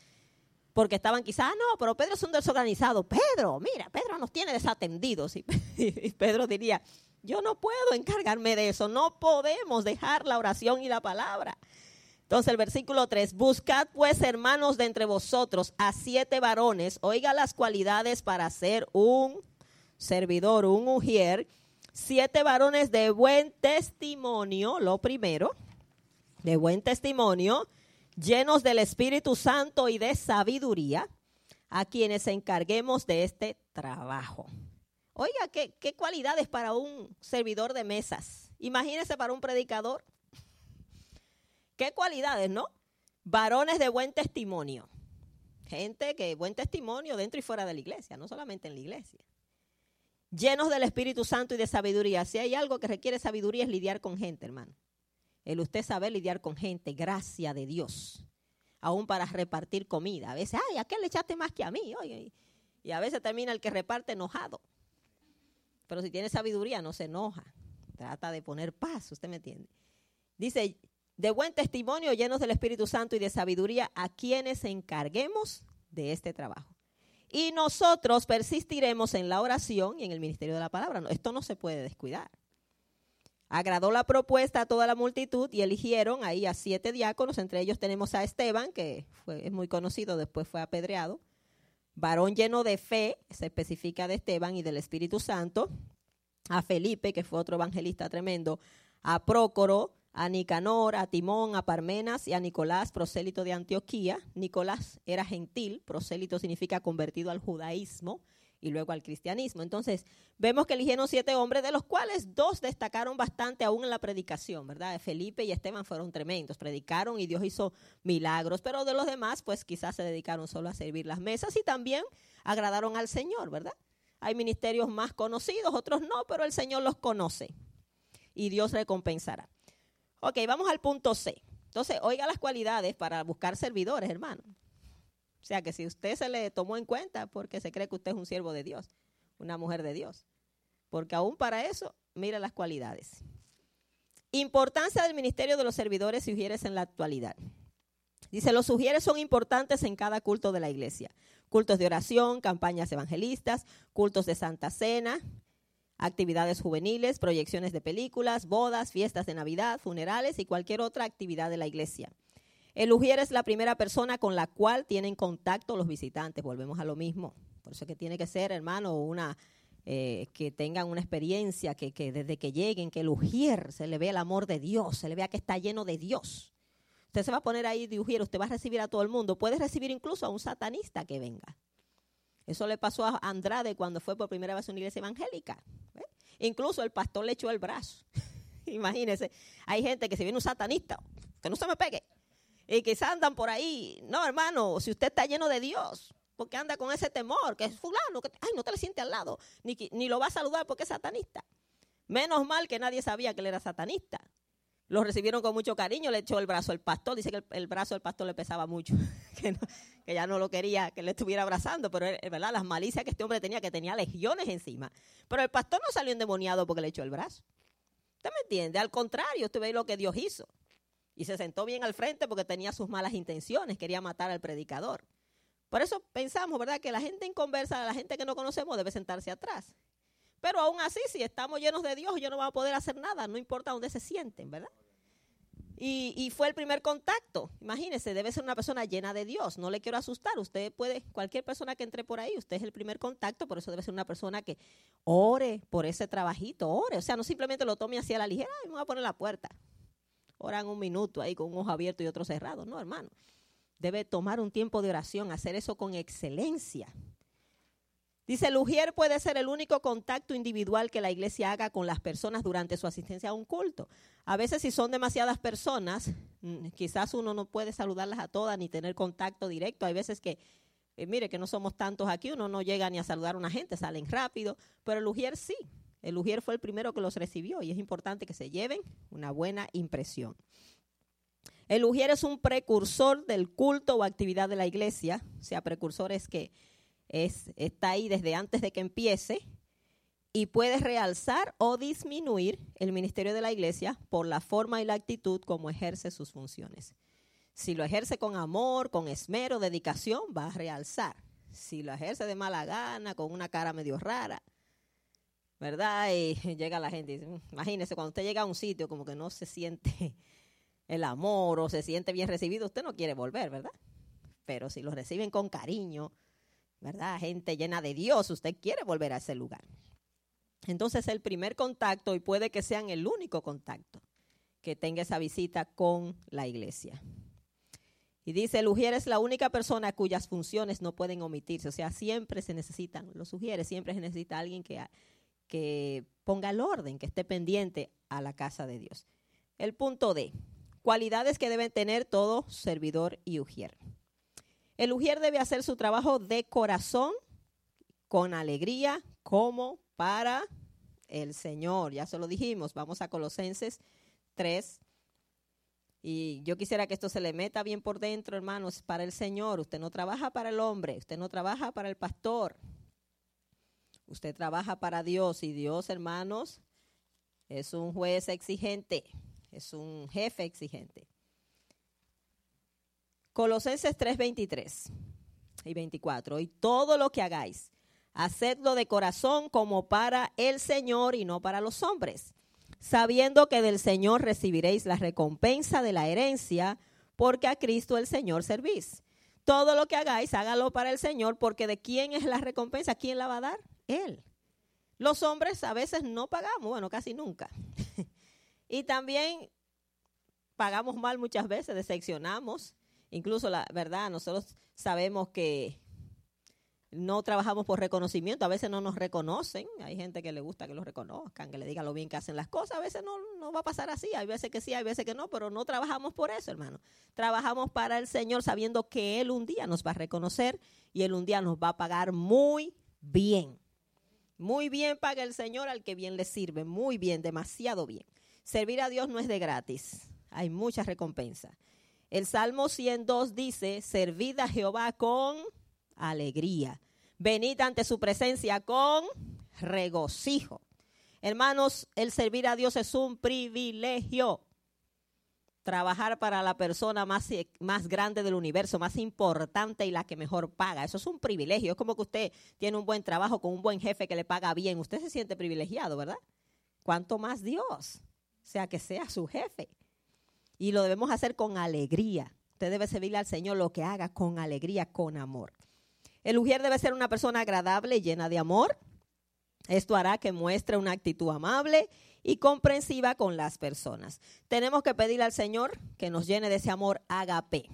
porque estaban quizás, ah, no, pero Pedro es un desorganizado. Pedro, mira, Pedro nos tiene desatendidos. *laughs* Y, Pedro diría, yo no puedo encargarme de eso, no podemos dejar la oración y la palabra. Entonces el versículo 3, buscad pues hermanos de entre vosotros a siete varones, oiga las cualidades para ser un servidor, un ujier, siete varones de buen testimonio, lo primero, de buen testimonio, llenos del Espíritu Santo y de sabiduría, a quienes encarguemos de este trabajo. Oiga, ¿qué, qué cualidades para un servidor de mesas. Imagínese para un predicador. ¿Qué cualidades, no? Varones de buen testimonio. Gente que buen testimonio dentro y fuera de la iglesia, no solamente en la iglesia. Llenos del Espíritu Santo y de sabiduría. Si hay algo que requiere sabiduría es lidiar con gente, hermano. El usted saber lidiar con gente, gracia de Dios. Aún para repartir comida. A veces, ay, ¿a qué le echaste más que a mí? Y a veces termina el que reparte enojado. Pero si tiene sabiduría, no se enoja. Trata de poner paz, ¿usted me entiende? Dice, de buen testimonio, llenos del Espíritu Santo y de sabiduría, a quienes encarguemos de este trabajo. Y nosotros persistiremos en la oración y en el ministerio de la palabra. esto no se puede descuidar. Agradó la propuesta a toda la multitud y eligieron ahí a siete diáconos, entre ellos tenemos a Esteban, que es muy conocido, después fue apedreado, varón lleno de fe, se especifica de Esteban y del Espíritu Santo, a Felipe, que fue otro evangelista tremendo, a Prócoro, a Nicanor, a Timón, a Parmenas y a Nicolás, prosélito de Antioquía. Nicolás era gentil, prosélito significa convertido al judaísmo y luego al cristianismo. Entonces, vemos que eligieron siete hombres, de los cuales dos destacaron bastante aún en la predicación, ¿verdad? Felipe y Esteban fueron tremendos, predicaron y Dios hizo milagros, pero de los demás, pues quizás se dedicaron solo a servir las mesas y también agradaron al Señor, ¿verdad? Hay ministerios más conocidos, otros no, pero el Señor los conoce y Dios recompensará. Ok, vamos al punto C. Entonces, oiga las cualidades para buscar servidores, hermano. O sea que si usted se le tomó en cuenta porque se cree que usted es un siervo de Dios, una mujer de Dios. Porque aún para eso, mira las cualidades. Importancia del ministerio de los servidores y sugieres en la actualidad. Dice, los sugieres son importantes en cada culto de la iglesia. Cultos de oración, campañas evangelistas, cultos de Santa Cena, actividades juveniles, proyecciones de películas, bodas, fiestas de Navidad, funerales y cualquier otra actividad de la iglesia. El ujier es la primera persona con la cual tienen contacto los visitantes. Volvemos a lo mismo. Por eso que tiene que ser, hermano, una eh, que tengan una experiencia, que, desde que lleguen, que el ujier se le vea el amor de Dios, se le vea que está lleno de Dios. Usted se va a poner ahí de ujier, usted va a recibir a todo el mundo. Puede recibir incluso a un satanista que venga. Eso le pasó a Andrade cuando fue por primera vez a una iglesia evangélica. Incluso el pastor le echó el brazo. *laughs* Imagínense, hay gente que se viene un satanista, que no se me pegue. Y quizás andan por ahí. No, hermano, si usted está lleno de Dios, porque anda con ese temor, que es fulano, que ay, no te le siente al lado, ni, ni lo va a saludar porque es satanista. Menos mal que nadie sabía que él era satanista. Lo recibieron con mucho cariño, le echó el brazo al pastor. Dice que el, brazo del pastor le pesaba mucho, *laughs* que, que, ya no lo quería que le estuviera abrazando, pero es verdad, las malicias que este hombre tenía, que tenía legiones encima. Pero el pastor no salió endemoniado porque le echó el brazo. ¿Usted me entiende? Al contrario, usted ve lo que Dios hizo. Y se sentó bien al frente porque tenía sus malas intenciones, quería matar al predicador. Por eso pensamos, ¿verdad?, que la gente inconversa, la gente que no conocemos, debe sentarse atrás. Pero aún así, si estamos llenos de Dios, yo no voy a poder hacer nada, no importa dónde se sienten, ¿verdad? Y, fue el primer contacto. Imagínese, debe ser una persona llena de Dios. No le quiero asustar. Usted puede, cualquier persona que entre por ahí, usted es el primer contacto, por eso debe ser una persona que ore por ese trabajito, ore. O sea, no simplemente lo tome así a la ligera, y me voy a poner la puerta. Oran un minuto ahí con un ojo abierto y otro cerrado. No, hermano. Debe tomar un tiempo de oración, hacer eso con excelencia. Dice, el ujier puede ser el único contacto individual que la iglesia haga con las personas durante su asistencia a un culto. A veces si son demasiadas personas, mm, quizás uno no puede saludarlas a todas ni tener contacto directo. Hay veces que, eh, mire, que no somos tantos aquí, uno no llega ni a saludar a una gente, salen rápido, pero el ujier sí. El ujier fue el primero que los recibió y es importante que se lleven una buena impresión. El ujier es un precursor del culto o actividad de la iglesia, o sea, precursor es que está ahí desde antes de que empiece y puede realzar o disminuir el ministerio de la iglesia por la forma y la actitud como ejerce sus funciones. Si lo ejerce con amor, con esmero, dedicación, va a realzar. Si lo ejerce de mala gana, con una cara medio rara, ¿verdad? Y *laughs* llega la gente y dice, mm, imagínese, cuando usted llega a un sitio como que no se siente *laughs* el amor o se siente bien recibido, usted no quiere volver, ¿verdad? Pero si lo reciben con cariño, ¿verdad? Gente llena de Dios, usted quiere volver a ese lugar. Entonces el primer contacto, y puede que sean el único contacto que tenga esa visita con la iglesia. Y dice, el ujier es la única persona cuyas funciones no pueden omitirse. O sea, siempre se necesitan, los sugieres, siempre se necesita alguien que, que ponga el orden, que esté pendiente a la casa de Dios. El punto D, cualidades que deben tener todo servidor y ujier. El ujier debe hacer su trabajo de corazón, con alegría, como para el Señor. Ya se lo dijimos. Vamos a Colosenses 3, Y yo quisiera que esto se le meta bien por dentro, hermanos, para el Señor. Usted no trabaja para el hombre, usted no trabaja para el pastor. Usted trabaja para Dios y Dios, hermanos, es un juez exigente, es un jefe exigente. Colosenses 3:23 y 24. Y todo lo que hagáis, hacedlo de corazón como para el Señor y no para los hombres sabiendo que del Señor recibiréis la recompensa de la herencia, porque a Cristo el Señor servís. Todo lo que hagáis, hágalo para el Señor, porque de quién es la recompensa, ¿quién la va a dar? Él. Los hombres a veces no pagamos, bueno, casi nunca. *laughs* y también pagamos mal muchas veces, decepcionamos. Incluso la verdad, nosotros sabemos que no trabajamos por reconocimiento, a veces no nos reconocen, hay gente que le gusta que los reconozcan, que le digan lo bien que hacen las cosas, a veces no, no va a pasar así, hay veces que sí, hay veces que no, pero no trabajamos por eso, hermano. Trabajamos para el Señor sabiendo que Él un día nos va a reconocer y Él un día nos va a pagar muy bien. Muy bien paga el Señor al que bien le sirve, muy bien, demasiado bien. Servir a Dios no es de gratis, hay muchas recompensas. El Salmo 102 dice, servid a Jehová con alegría. Venid ante su presencia con regocijo. Hermanos, el servir a Dios es un privilegio. Trabajar para la persona más, más grande del universo, más importante y la que mejor paga. Eso es un privilegio. Es como que usted tiene un buen trabajo con un buen jefe que le paga bien. Usted se siente privilegiado, ¿verdad? ¿Cuánto más Dios? O sea, que sea su jefe. Y lo debemos hacer con alegría. Usted debe servirle al Señor lo que haga con alegría, con amor. El ujier debe ser una persona agradable y llena de amor. Esto hará que muestre una actitud amable y comprensiva con las personas. Tenemos que pedirle al Señor que nos llene de ese amor agape.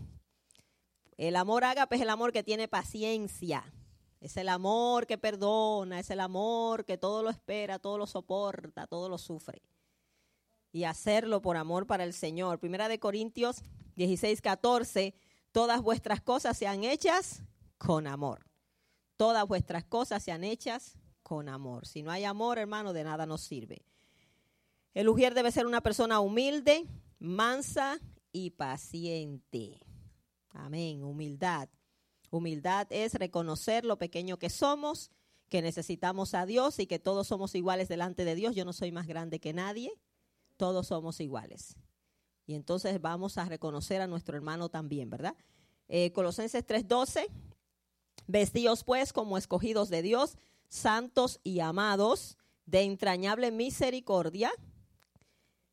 El amor agape es el amor que tiene paciencia. Es el amor que perdona, es el amor que todo lo espera, todo lo soporta, todo lo sufre. Y hacerlo por amor para el Señor. Primera de Corintios 16, 14. Todas vuestras cosas sean hechas con amor. Todas vuestras cosas sean hechas con amor. Si no hay amor, hermano, de nada nos sirve. El ujier debe ser una persona humilde, mansa y paciente. Amén, humildad. Humildad es reconocer lo pequeño que somos, que necesitamos a Dios y que todos somos iguales delante de Dios. Yo no soy más grande que nadie, todos somos iguales. Y entonces vamos a reconocer a nuestro hermano también, ¿verdad? Eh, Colosenses 3:12 Vestíos pues como escogidos de Dios, santos y amados, de entrañable misericordia,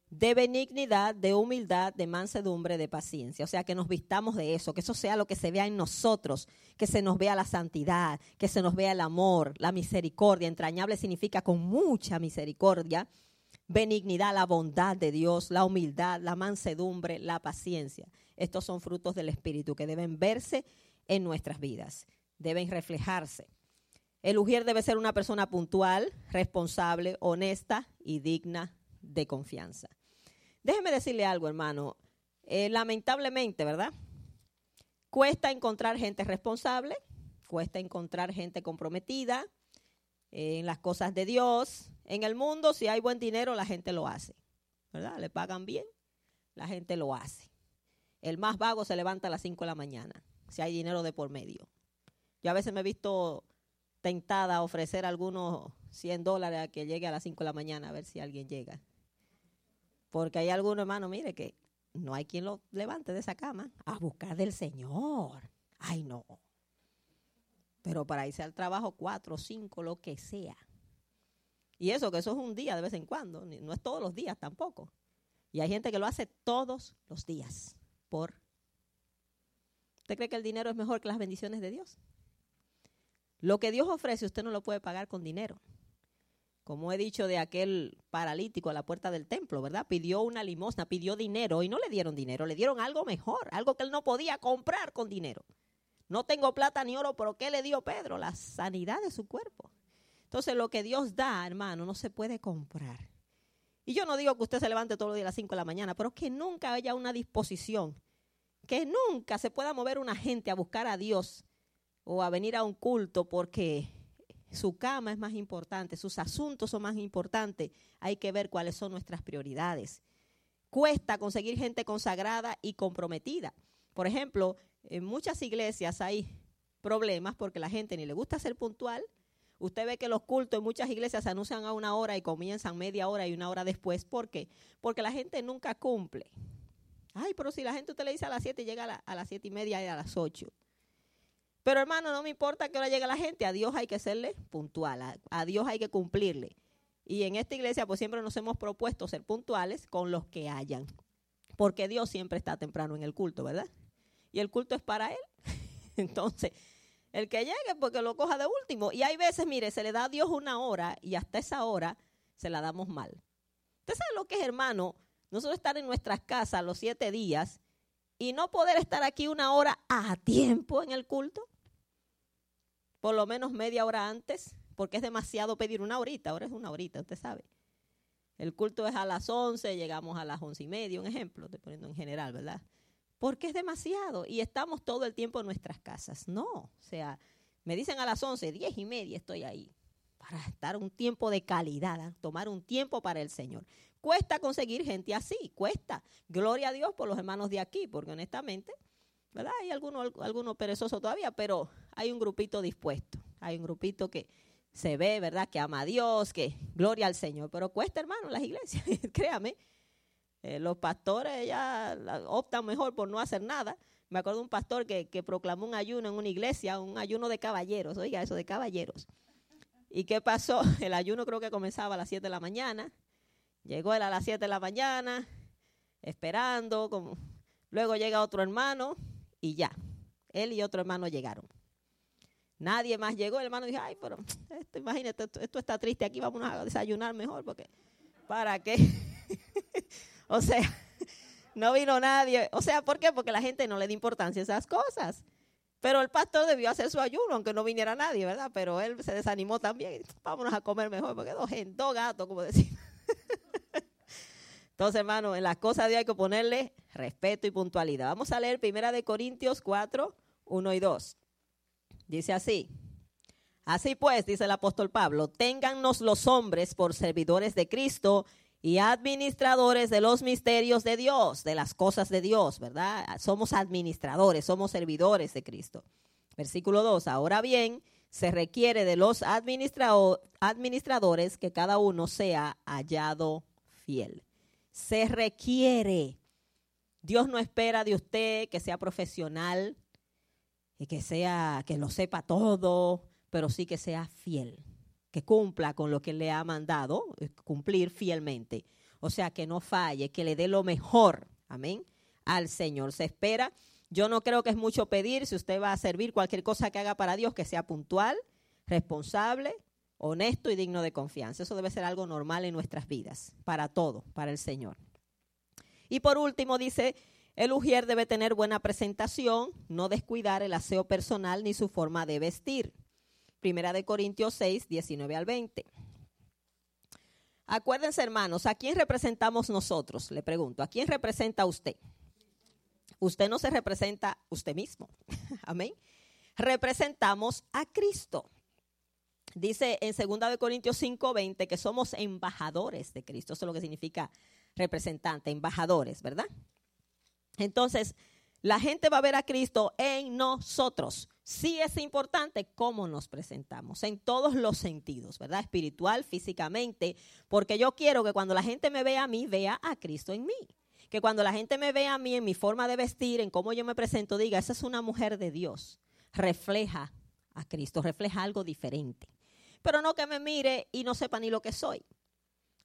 de benignidad, de humildad, de mansedumbre, de paciencia. O sea, que nos vistamos de eso, que eso sea lo que se vea en nosotros, que se nos vea la santidad, que se nos vea el amor, la misericordia. Entrañable significa con mucha misericordia, benignidad, la bondad de Dios, la humildad, la mansedumbre, la paciencia. Estos son frutos del Espíritu que deben verse en nuestras vidas deben reflejarse. El ujier debe ser una persona puntual, responsable, honesta y digna de confianza. Déjeme decirle algo, hermano. Eh, lamentablemente, ¿verdad? Cuesta encontrar gente responsable, cuesta encontrar gente comprometida en las cosas de Dios. En el mundo, si hay buen dinero, la gente lo hace, ¿verdad? Le pagan bien, la gente lo hace. El más vago se levanta a las 5 de la mañana, si hay dinero de por medio. Yo a veces me he visto tentada a ofrecer algunos 100 dólares a que llegue a las 5 de la mañana a ver si alguien llega. Porque hay algunos hermanos, mire, que no hay quien lo levante de esa cama a buscar del Señor. Ay, no. Pero para irse al trabajo, cuatro, cinco, lo que sea. Y eso, que eso es un día de vez en cuando, no es todos los días tampoco. Y hay gente que lo hace todos los días. ¿Por? ¿Usted cree que el dinero es mejor que las bendiciones de Dios? Lo que Dios ofrece usted no lo puede pagar con dinero. Como he dicho de aquel paralítico a la puerta del templo, ¿verdad? Pidió una limosna, pidió dinero y no le dieron dinero, le dieron algo mejor, algo que él no podía comprar con dinero. No tengo plata ni oro, pero ¿qué le dio Pedro? La sanidad de su cuerpo. Entonces lo que Dios da, hermano, no se puede comprar. Y yo no digo que usted se levante todos los días a las 5 de la mañana, pero que nunca haya una disposición, que nunca se pueda mover una gente a buscar a Dios o a venir a un culto porque su cama es más importante, sus asuntos son más importantes. Hay que ver cuáles son nuestras prioridades. cuesta conseguir gente consagrada y comprometida. Por ejemplo, en muchas iglesias hay problemas porque la gente ni le gusta ser puntual. Usted ve que los cultos en muchas iglesias se anuncian a una hora y comienzan media hora y una hora después. ¿Por qué? Porque la gente nunca cumple. Ay, pero si la gente usted le dice a las 7, llega a, las siete y media y a las 8. Pero hermano, no me importa que hora llegue la gente, a Dios hay que serle puntual, a, Dios hay que cumplirle. Y en esta iglesia pues siempre nos hemos propuesto ser puntuales con los que hayan, porque Dios siempre está temprano en el culto, ¿verdad? Y el culto es para Él. *laughs* Entonces, el que llegue, porque lo coja de último. Y hay veces, mire, se le da a Dios una hora y hasta esa hora se la damos mal. ¿Usted sabe lo que es, hermano? Nosotros estar en nuestras casas los siete días y no poder estar aquí una hora a tiempo en el culto por lo menos media hora antes, porque es demasiado pedir una horita, ahora es una horita, usted sabe. El culto es a las 11, llegamos a las once y media, un ejemplo, estoy poniendo en general, ¿verdad? Porque es demasiado y estamos todo el tiempo en nuestras casas. No, o sea, me dicen a las 11, diez y media estoy ahí para estar un tiempo de calidad, tomar un tiempo para el Señor. Cuesta conseguir gente así, cuesta. Gloria a Dios por los hermanos de aquí, porque honestamente ¿verdad? Hay algunos alguno perezosos todavía, pero hay un grupito dispuesto. Hay un grupito que se ve, ¿verdad? Que ama a Dios, que gloria al Señor. Pero cuesta, hermano, las iglesias, *laughs* créame. Eh, los pastores ya optan mejor por no hacer nada. Me acuerdo de un pastor que, que proclamó un ayuno en una iglesia, un ayuno de caballeros, oiga, eso de caballeros. ¿Y qué pasó? *laughs* El ayuno creo que comenzaba a las 7 de la mañana. Llegó él a las 7 de la mañana, esperando. Luego llega otro hermano, y ya. Él y otro hermano llegaron. Nadie más llegó. El hermano dijo, ay, pero esto, imagínate, esto, está triste aquí, vamos a desayunar mejor, porque ¿para qué? *laughs* o sea, *laughs* no vino nadie. O sea, ¿por qué? Porque la gente no le da importancia a esas cosas. Pero el pastor debió hacer su ayuno, aunque no viniera nadie, ¿verdad? Pero él se desanimó también. Vámonos a comer mejor, porque dos, gatos, como decimos. *laughs* Entonces, hermano, en las cosas de Dios hay que ponerle respeto y puntualidad. Vamos a leer Primera de Corintios 4, 1 y 2. Dice así. Así pues, dice el apóstol Pablo, téngannos los hombres por servidores de Cristo y administradores de los misterios de Dios, de las cosas de Dios, ¿verdad? Somos administradores, somos servidores de Cristo. Versículo 2. Ahora bien, se requiere de los administradores que cada uno sea hallado fiel se requiere. Dios no espera de usted que sea profesional y que sea que lo sepa todo, pero sí que sea fiel, que cumpla con lo que le ha mandado, eh, cumplir fielmente. O sea, que no falle, que le dé lo mejor, amén, al Señor. Se espera. Yo no creo que es mucho pedir si usted va a servir cualquier cosa que haga para Dios, que sea puntual, responsable, honesto y digno de confianza. Eso debe ser algo normal en nuestras vidas, para todo, para el Señor. Y por último dice, el ujier debe tener buena presentación, no descuidar el aseo personal ni su forma de vestir. Primera de Corintios 6, 19 al 20. Acuérdense, hermanos, ¿a quién representamos nosotros? Le pregunto, ¿a quién representa usted? Usted no se representa usted mismo. *laughs* Amén. Representamos a Cristo. Dice en 2 de Corintios 5:20 que somos embajadores de Cristo. Eso es lo que significa representante, embajadores, ¿verdad? Entonces, la gente va a ver a Cristo en nosotros. Sí es importante cómo nos presentamos, en todos los sentidos, ¿verdad? Espiritual, físicamente, porque yo quiero que cuando la gente me vea a mí, vea a Cristo en mí. Que cuando la gente me vea a mí en mi forma de vestir, en cómo yo me presento, diga, esa es una mujer de Dios. Refleja a Cristo, refleja algo diferente pero no que me mire y no sepa ni lo que soy.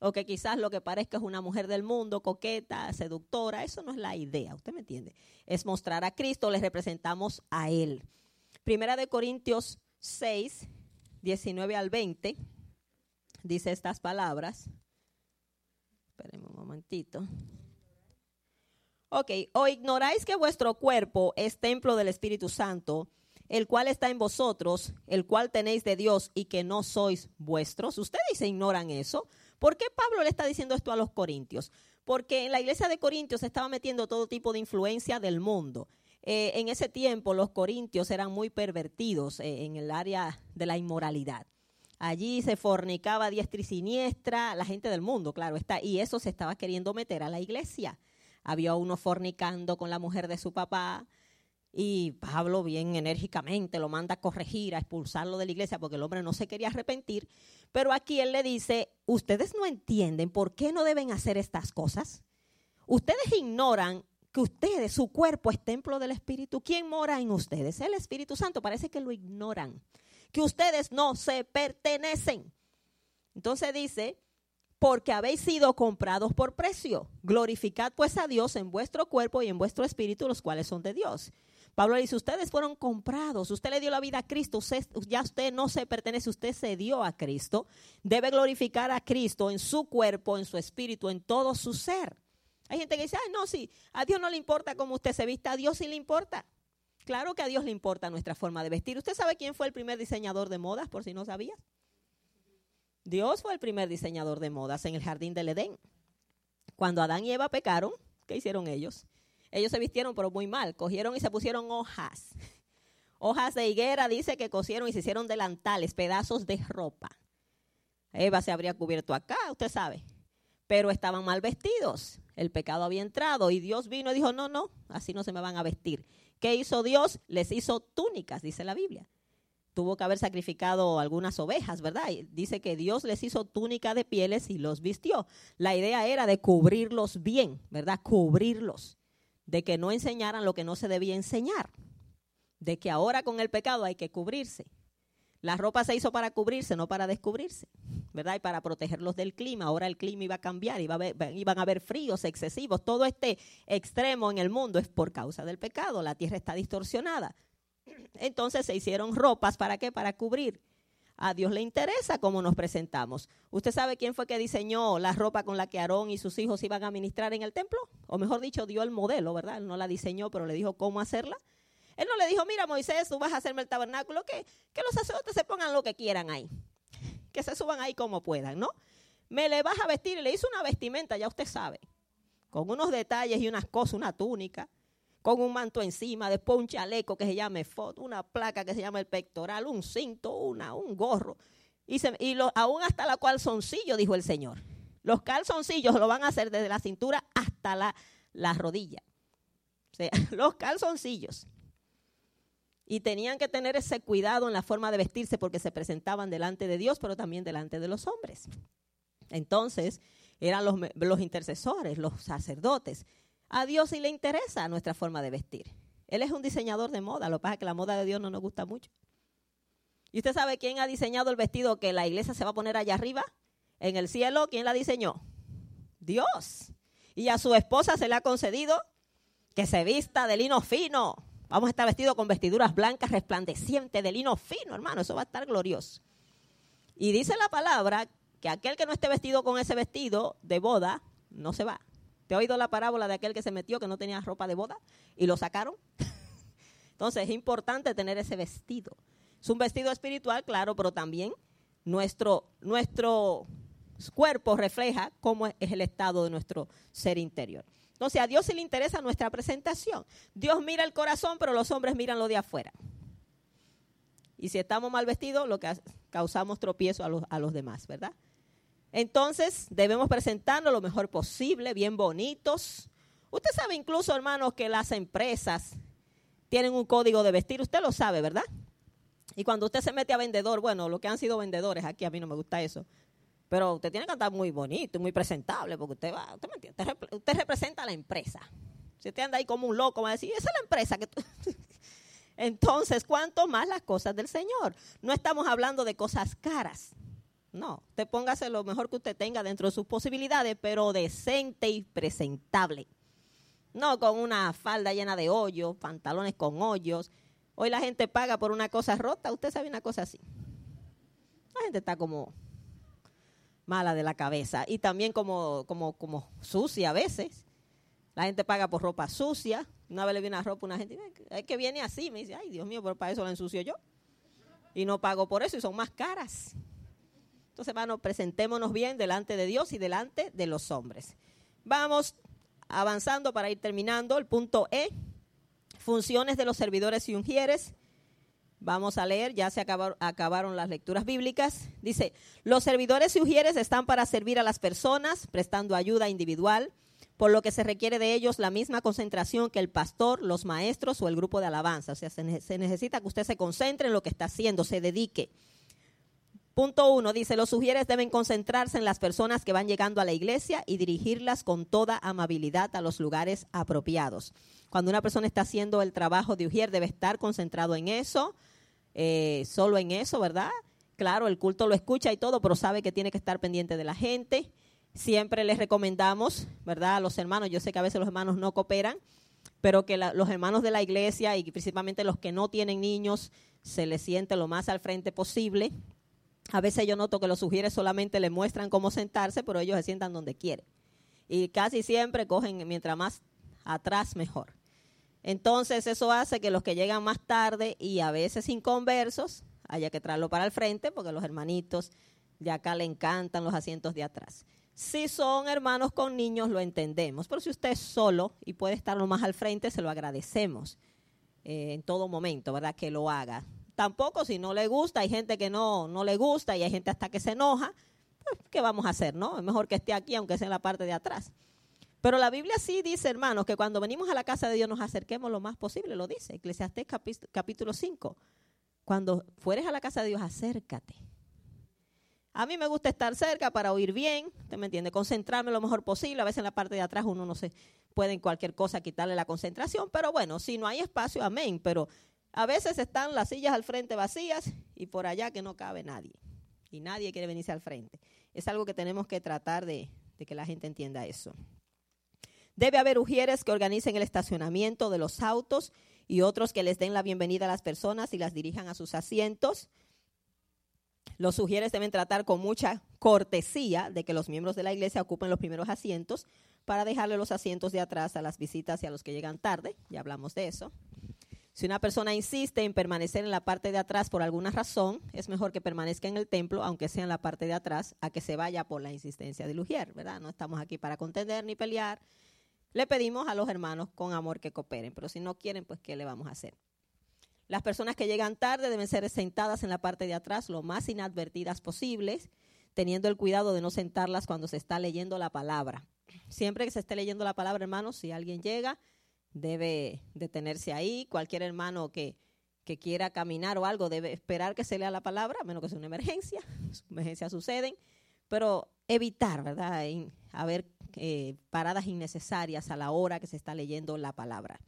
O que quizás lo que parezca es una mujer del mundo, coqueta, seductora. Eso no es la idea, ¿usted me entiende? Es mostrar a Cristo, le representamos a Él. Primera de Corintios 6, 19 al 20, dice estas palabras. Espérenme un momentito. Ok, o ignoráis que vuestro cuerpo es templo del Espíritu Santo el cual está en vosotros, el cual tenéis de Dios y que no sois vuestros. Ustedes se ignoran eso. ¿Por qué Pablo le está diciendo esto a los corintios? Porque en la iglesia de Corintios se estaba metiendo todo tipo de influencia del mundo. Eh, en ese tiempo los corintios eran muy pervertidos eh, en el área de la inmoralidad. Allí se fornicaba diestra y siniestra, la gente del mundo, claro está, y eso se estaba queriendo meter a la iglesia. Había uno fornicando con la mujer de su papá, y Pablo bien enérgicamente lo manda a corregir, a expulsarlo de la iglesia porque el hombre no se quería arrepentir. Pero aquí él le dice, ustedes no entienden por qué no deben hacer estas cosas. Ustedes ignoran que ustedes, su cuerpo es templo del Espíritu. ¿Quién mora en ustedes? El Espíritu Santo. Parece que lo ignoran. Que ustedes no se pertenecen. Entonces dice, porque habéis sido comprados por precio. Glorificad pues a Dios en vuestro cuerpo y en vuestro espíritu, los cuales son de Dios. Pablo dice, ustedes fueron comprados, usted le dio la vida a Cristo, ya usted no se pertenece, usted se dio a Cristo. Debe glorificar a Cristo en su cuerpo, en su espíritu, en todo su ser. Hay gente que dice, no, sí, a Dios no le importa cómo usted se vista, a Dios sí le importa. Claro que a Dios le importa nuestra forma de vestir. ¿Usted sabe quién fue el primer diseñador de modas, por si no sabías? Dios fue el primer diseñador de modas en el jardín del Edén. Cuando Adán y Eva pecaron, ¿qué hicieron ellos? Ellos se vistieron pero muy mal, cogieron y se pusieron hojas. Hojas de higuera, dice que cosieron y se hicieron delantales, pedazos de ropa. Eva se habría cubierto acá, usted sabe. Pero estaban mal vestidos el pecado había entrado y Dios vino y dijo, no, no, así no se me van a vestir. ¿Qué hizo Dios? Les hizo túnicas, dice la Biblia. Tuvo que haber sacrificado algunas ovejas, ¿verdad? dice que Dios les hizo túnica de pieles y los vistió. La idea era de cubrirlos bien, ¿verdad? Cubrirlos. De que no enseñaran lo que no se debía enseñar. De que ahora con el pecado hay que cubrirse. La ropa se hizo para cubrirse, no para descubrirse, ¿verdad? Y para protegerlos del clima. Ahora el clima iba a cambiar, iba iban a haber fríos excesivos. Todo este extremo en el mundo es por causa del pecado. La tierra está distorsionada. Entonces se hicieron ropas, ¿para qué? Para cubrir. A Dios le interesa cómo nos presentamos. ¿Usted sabe quién fue que diseñó la ropa con la que Aarón y sus hijos iban a ministrar en el templo? O mejor dicho, dio el modelo, ¿verdad? Él no la diseñó, pero le dijo cómo hacerla. Él no le dijo, mira Moisés, tú vas a hacerme el tabernáculo, que, que los sacerdotes se pongan lo que quieran ahí, que se suban ahí como puedan, ¿no? Me le vas a vestir y le hizo una vestimenta, ya usted sabe, con unos detalles y unas cosas, una túnica, con un manto encima, después un chaleco que se llama foto, una placa que se llama el pectoral, un cinto, una, un gorro. Y, lo, aún hasta la calzoncillo, dijo el Señor. Los calzoncillos lo van a hacer desde la cintura hasta la, la rodilla. O sea, *laughs* los calzoncillos. Y tenían que tener ese cuidado en la forma de vestirse porque se presentaban delante de Dios, pero también delante de los hombres. Entonces, eran los, los intercesores, los sacerdotes. A Dios sí le interesa nuestra forma de vestir. Él es un diseñador de moda, lo que pasa es que la moda de Dios no nos gusta mucho. ¿Y usted sabe quién ha diseñado el vestido que la iglesia se va a poner allá arriba? En el cielo, ¿quién la diseñó? Dios. Y a su esposa se le ha concedido que se vista de lino fino, Vamos a estar vestidos con vestiduras blancas resplandecientes de lino fino, hermano. Eso va a estar glorioso. Y dice la palabra que aquel que no esté vestido con ese vestido de boda no se va. ¿Te he oído la parábola de aquel que se metió que no tenía ropa de boda y lo sacaron? *laughs* Entonces es importante tener ese vestido. Es un vestido espiritual, claro, pero también nuestro, nuestro cuerpo refleja cómo es el estado de nuestro ser interior. Entonces a Dios sí le interesa nuestra presentación. Dios mira el corazón, pero los hombres miran lo de afuera. Y si estamos mal vestidos, lo que causamos tropiezo a los, a los demás, ¿verdad? Entonces debemos presentarnos lo mejor posible, bien bonitos. Usted sabe incluso, hermanos, que las empresas tienen un código de vestir. Usted lo sabe, ¿verdad? Y cuando usted se mete a vendedor, bueno, lo que han sido vendedores aquí, a mí no me gusta eso. Pero usted tiene que estar muy bonito, muy presentable, porque usted va, usted, me usted, representa a la empresa. Si usted anda ahí como un loco, va a decir, esa es la empresa que *laughs* Entonces, ¿cuánto más las cosas del Señor? No estamos hablando de cosas caras. No, usted póngase lo mejor que usted tenga dentro de sus posibilidades, pero decente y presentable. No con una falda llena de hoyos, pantalones con hoyos. Hoy la gente paga por una cosa rota. Usted sabe una cosa así. La gente está como mala de la cabeza y también como, como, como sucia a veces. La gente paga por ropa sucia. Una vez le viene a ropa una gente, es que viene así, me dice, ay Dios mío, pero para eso la ensucio yo. Y no pago por eso y son más caras. Entonces, hermanos, presentémonos bien delante de Dios y delante de los hombres. Vamos avanzando para ir terminando. El punto E, funciones de los servidores y ungieres. Vamos a leer, ya se acabaron, las lecturas bíblicas. Dice, los servidores y ujieres están para servir a las personas, prestando ayuda individual, por lo que se requiere de ellos la misma concentración que el pastor, los maestros o el grupo de alabanza. O sea, se, necesita que usted se concentre en lo que está haciendo, se dedique. Punto uno, dice, los sugieres deben concentrarse en las personas que van llegando a la iglesia y dirigirlas con toda amabilidad a los lugares apropiados. Cuando una persona está haciendo el trabajo de ujier, debe estar concentrado en eso, eh, solo en eso, ¿verdad? Claro, el culto lo escucha y todo, pero sabe que tiene que estar pendiente de la gente. Siempre les recomendamos, ¿verdad? A los hermanos, yo sé que a veces los hermanos no cooperan, pero que los hermanos de la iglesia y principalmente los que no tienen niños se les siente lo más al frente posible. A veces yo noto que los sugieres solamente le muestran cómo sentarse, pero ellos se sientan donde quieren. Y casi siempre cogen, mientras más atrás, mejor. Entonces eso hace que los que llegan más tarde y a veces inconversos haya que traerlo para el frente porque los hermanitos de acá le encantan los asientos de atrás. Si son hermanos con niños lo entendemos, pero si usted es solo y puede estar más al frente, se lo agradecemos eh, en todo momento, ¿verdad? Que lo haga. Tampoco si no le gusta, hay gente que no, no le gusta y hay gente hasta que se enoja, pues, ¿qué vamos a hacer, no? Es mejor que esté aquí aunque sea en la parte de atrás. Pero la Biblia sí dice, hermanos, que cuando venimos a la casa de Dios nos acerquemos lo más posible, lo dice Eclesiastés capítulo 5. Cuando fueres a la casa de Dios, acércate. A mí me gusta estar cerca para oír bien, ¿usted me entiende? Concentrarme lo mejor posible. A veces en la parte de atrás uno no se puede en cualquier cosa quitarle la concentración, pero bueno, si no hay espacio, amén. Pero a veces están las sillas al frente vacías y por allá que no cabe nadie. Y nadie quiere venirse al frente. Es algo que tenemos que tratar de que la gente entienda eso. Debe haber ujieres que organicen el estacionamiento de los autos y otros que les den la bienvenida a las personas y las dirijan a sus asientos. Los ujieres deben tratar con mucha cortesía de que los miembros de la iglesia ocupen los primeros asientos para dejarle los asientos de atrás a las visitas y a los que llegan tarde. Ya hablamos de eso. Si una persona insiste en permanecer en la parte de atrás por alguna razón, es mejor que permanezca en el templo, aunque sea en la parte de atrás, a que se vaya por la insistencia del ujier, ¿verdad? No estamos aquí para contender ni pelear, le pedimos a los hermanos con amor que cooperen, pero si no quieren, pues ¿qué le vamos a hacer? Las personas que llegan tarde deben ser sentadas en la parte de atrás lo más inadvertidas posibles, teniendo el cuidado de no sentarlas cuando se está leyendo la palabra. Siempre que se esté leyendo la palabra, hermanos, si alguien llega, debe detenerse ahí. Cualquier hermano que, que quiera caminar o algo debe esperar que se lea la palabra, a menos que sea una emergencia. *laughs* Emergencias suceden, pero evitar, ¿verdad? Haber eh, paradas innecesarias a la hora que se está leyendo la palabra.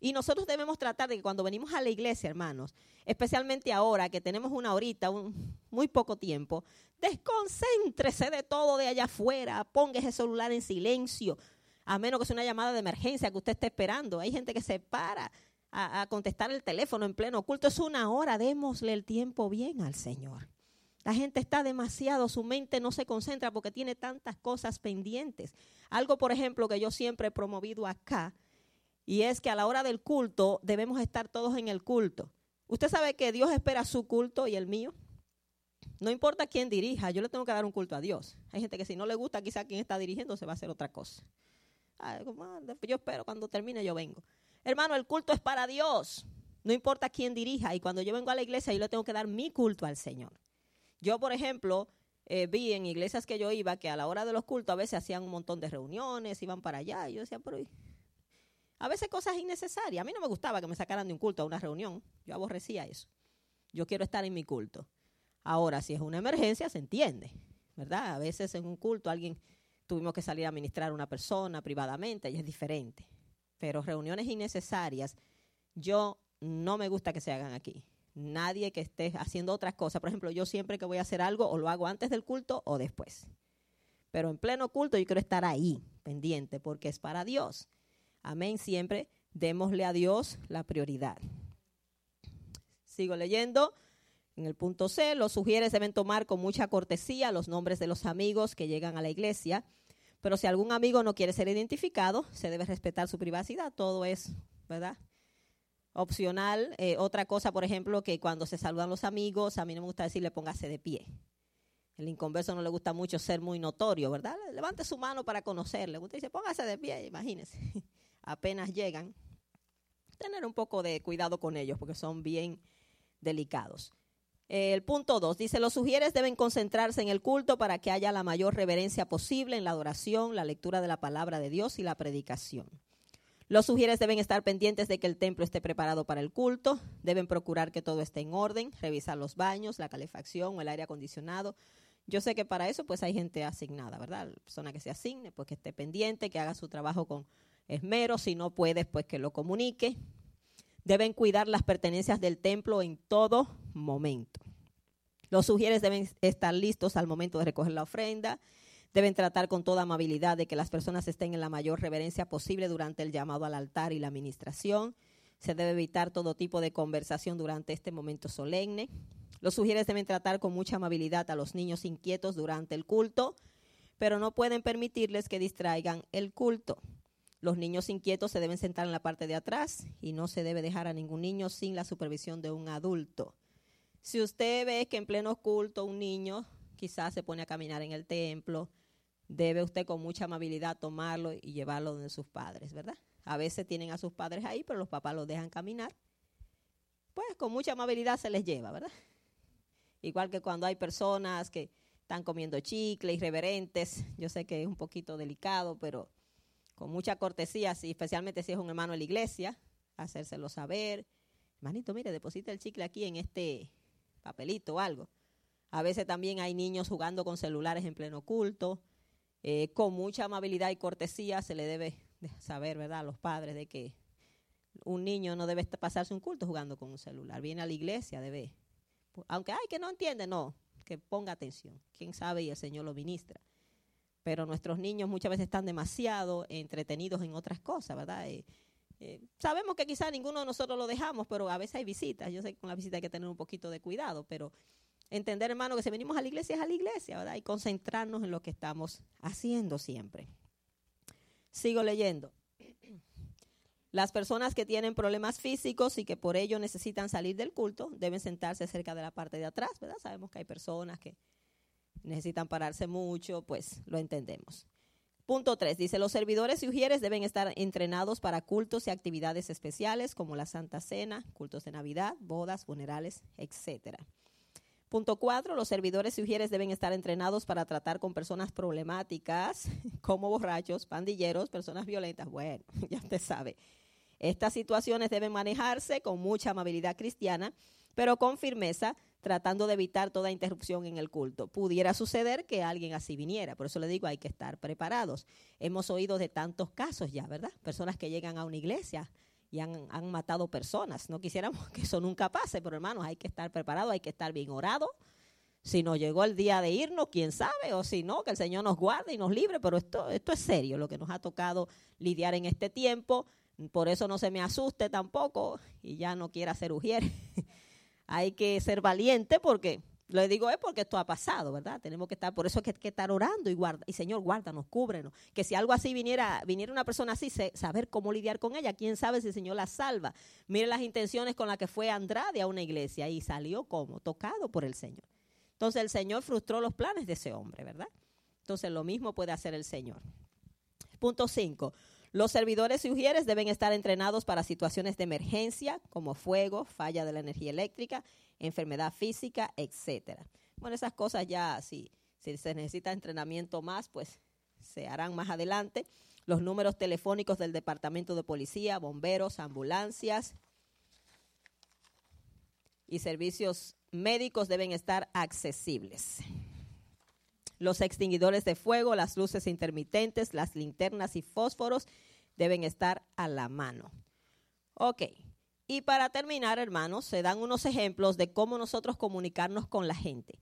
Y nosotros debemos tratar de que cuando venimos a la iglesia, hermanos, especialmente ahora que tenemos una horita, un, muy poco tiempo, desconcéntrese de todo de allá afuera, ponga ese celular en silencio, a menos que sea una llamada de emergencia que usted esté esperando. Hay gente que se para a, a contestar el teléfono en pleno oculto. Es una hora, démosle el tiempo bien al Señor. La gente está demasiado, su mente no se concentra porque tiene tantas cosas pendientes. Algo, por ejemplo, que yo siempre he promovido acá, y es que a la hora del culto debemos estar todos en el culto. Usted sabe que Dios espera su culto y el mío. No importa quién dirija, yo le tengo que dar un culto a Dios. Hay gente que si no le gusta quizá quien está dirigiendo se va a hacer otra cosa. Ah, yo espero, cuando termine yo vengo. Hermano, el culto es para Dios. No importa quién dirija. Y cuando yo vengo a la iglesia, yo le tengo que dar mi culto al Señor. Yo, por ejemplo, eh, vi en iglesias que yo iba que a la hora de los cultos a veces hacían un montón de reuniones, iban para allá. Y yo decía, pero a veces cosas innecesarias. A mí no me gustaba que me sacaran de un culto a una reunión. Yo aborrecía eso. Yo quiero estar en mi culto. Ahora, si es una emergencia, se entiende, ¿verdad? A veces en un culto alguien tuvimos que salir a ministrar a una persona privadamente y es diferente. Pero reuniones innecesarias, yo no me gusta que se hagan aquí nadie que esté haciendo otras cosas. Por ejemplo, yo siempre que voy a hacer algo, o lo hago antes del culto o después. Pero en pleno culto yo quiero estar ahí, pendiente, porque es para Dios. Amén. Siempre démosle a Dios la prioridad. Sigo leyendo. En el punto C, los sugieres deben tomar con mucha cortesía los nombres de los amigos que llegan a la iglesia. Pero si algún amigo no quiere ser identificado, se debe respetar su privacidad. Todo es, ¿verdad? Opcional. Eh, otra cosa, por ejemplo, que cuando se saludan los amigos, a mí no me gusta decirle póngase de pie. El inconverso no le gusta mucho ser muy notorio, ¿verdad? Levante su mano para conocerle. Usted dice, póngase de pie, imagínese. *laughs* Apenas llegan. Tener un poco de cuidado con ellos porque son bien delicados. El punto 2 dice, los sugieres deben concentrarse en el culto para que haya la mayor reverencia posible en la adoración, la lectura de la palabra de Dios y la predicación. Los sugieres deben estar pendientes de que el templo esté preparado para el culto, deben procurar que todo esté en orden, revisar los baños, la calefacción o el aire acondicionado. Yo sé que para eso pues hay gente asignada, ¿verdad? La persona que se asigne, pues que esté pendiente, que haga su trabajo con esmero, si no puede, pues que lo comunique. Deben cuidar las pertenencias del templo en todo momento. Los sugieres deben estar listos al momento de recoger la ofrenda. Deben tratar con toda amabilidad de que las personas estén en la mayor reverencia posible durante el llamado al altar y la administración. Se debe evitar todo tipo de conversación durante este momento solemne. Los sugieres deben tratar con mucha amabilidad a los niños inquietos durante el culto, pero no pueden permitirles que distraigan el culto. Los niños inquietos se deben sentar en la parte de atrás y no se debe dejar a ningún niño sin la supervisión de un adulto. Si usted ve que en pleno culto un niño quizás se pone a caminar en el templo, debe usted con mucha amabilidad tomarlo y llevarlo donde sus padres, ¿verdad? A veces tienen a sus padres ahí, pero los papás los dejan caminar. Pues con mucha amabilidad se les lleva, ¿verdad? Igual que cuando hay personas que están comiendo chicle, irreverentes, yo sé que es un poquito delicado, pero con mucha cortesía, especialmente si es un hermano de la iglesia, hacérselo saber. Hermanito, mire, deposita el chicle aquí en este papelito o algo. A veces también hay niños jugando con celulares en pleno culto. Eh, con mucha amabilidad y cortesía se le debe saber, ¿verdad?, a los padres de que un niño no debe pasarse un culto jugando con un celular. Viene a la iglesia, debe. Aunque hay que no entiende, no, que ponga atención. Quién sabe y el Señor lo ministra. Pero nuestros niños muchas veces están demasiado entretenidos en otras cosas, ¿verdad? Eh, eh, sabemos que quizá ninguno de nosotros lo dejamos, pero a veces hay visitas. Yo sé que con la visita hay que tener un poquito de cuidado, pero entender, hermano, que si venimos a la iglesia es a la iglesia, ¿verdad? Y concentrarnos en lo que estamos haciendo siempre. Sigo leyendo. *clears throat* Las personas que tienen problemas físicos y que por ello necesitan salir del culto deben sentarse cerca de la parte de atrás, ¿verdad? Sabemos que hay personas que necesitan pararse mucho, pues lo entendemos. Punto 3. Dice, los servidores y ujieres deben estar entrenados para cultos y actividades especiales como la Santa Cena, cultos de Navidad, bodas, funerales, etc. Punto 4. Los servidores y ujieres deben estar entrenados para tratar con personas problemáticas *laughs* como borrachos, pandilleros, personas violentas. Bueno, *laughs* ya usted sabe. Estas situaciones deben manejarse con mucha amabilidad cristiana, pero con firmeza, tratando de evitar toda interrupción en el culto. Pudiera suceder que alguien así viniera, por eso le digo, hay que estar preparados. Hemos oído de tantos casos ya, ¿verdad? Personas que llegan a una iglesia y han, matado personas. No quisiéramos *laughs* que eso nunca pase, pero hermanos, hay que estar preparados, hay que estar bien orado. Si nos llegó el día de irnos, quién sabe, o si no, que el Señor nos guarde y nos libre, pero esto, esto es serio, lo que nos ha tocado lidiar en este tiempo. Por eso no se me asuste tampoco y ya no quiera ser ujier. *laughs* hay que ser valiente porque, le digo es porque esto ha pasado, ¿verdad? Tenemos que estar, por eso hay que, estar orando y guarda, y Señor, guárdanos, cúbrenos. Que si algo así viniera, viniera una persona así, saber cómo lidiar con ella, quién sabe si el Señor la salva. Mire las intenciones con las que fue Andrade a una iglesia y salió como, tocado por el Señor. Entonces el Señor frustró los planes de ese hombre, ¿verdad? Entonces lo mismo puede hacer el Señor. Punto 5. Los servidores y ujieres deben estar entrenados para situaciones de emergencia como fuego, falla de la energía eléctrica, enfermedad física, etcétera. Bueno, esas cosas ya, si, si se necesita entrenamiento más, pues se harán más adelante. Los números telefónicos del Departamento de Policía, bomberos, ambulancias y servicios médicos deben estar accesibles los extinguidores de fuego, las luces intermitentes, las linternas y fósforos deben estar a la mano. Ok. Y para terminar, hermanos, se dan unos ejemplos de cómo nosotros comunicarnos con la gente.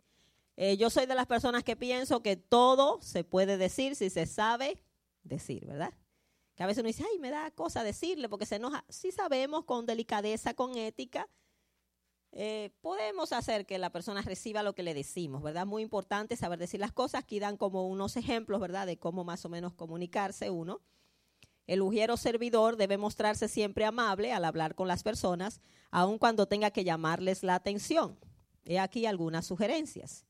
Eh, yo soy de las personas que pienso que todo se puede decir si se sabe decir, ¿verdad? Que a veces uno dice, ay, me da cosa decirle porque se enoja. Si sabemos con delicadeza, con ética, eh, podemos hacer que la persona reciba lo que le decimos, ¿verdad? Muy importante saber decir las cosas. Aquí dan como unos ejemplos, ¿verdad? De cómo más o menos comunicarse uno. El ujiero servidor debe mostrarse siempre amable al hablar con las personas, aun cuando tenga que llamarles la atención. He aquí algunas sugerencias.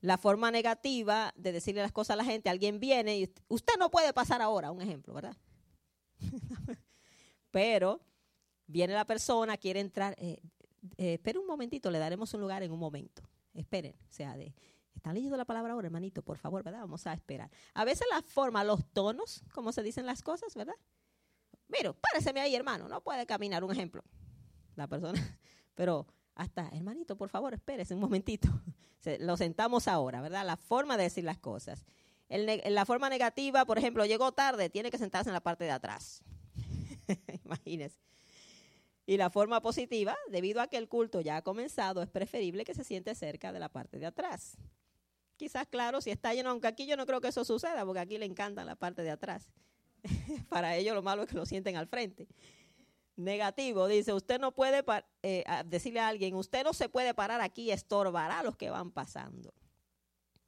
La forma negativa de decirle las cosas a la gente, alguien viene y usted no puede pasar ahora, un ejemplo, ¿verdad? *laughs* Pero viene la persona, quiere entrar, eh, eh, esperen un momentito, le daremos un lugar en un momento. Esperen, o sea, de, ¿están leyendo la palabra ahora, hermanito? Por favor, ¿verdad? Vamos a esperar. A veces la forma, los tonos, como se dicen las cosas, ¿verdad? Mira, páreseme ahí, hermano, no puede caminar, un ejemplo. La persona, *laughs* pero hasta, hermanito, por favor, espérese un momentito. *laughs* Lo sentamos ahora, ¿verdad? La forma de decir las cosas. En la forma negativa, por ejemplo, llegó tarde, tiene que sentarse en la parte de atrás. *laughs* Imagínense. Y la forma positiva, debido a que el culto ya ha comenzado, es preferible que se siente cerca de la parte de atrás. Quizás, claro, si está lleno, aunque aquí yo no creo que eso suceda, porque aquí le encanta la parte de atrás. *laughs* Para ellos lo malo es que lo sienten al frente. Negativo, dice, usted no puede eh, decirle a alguien, usted no se puede parar aquí estorbará a los que van pasando.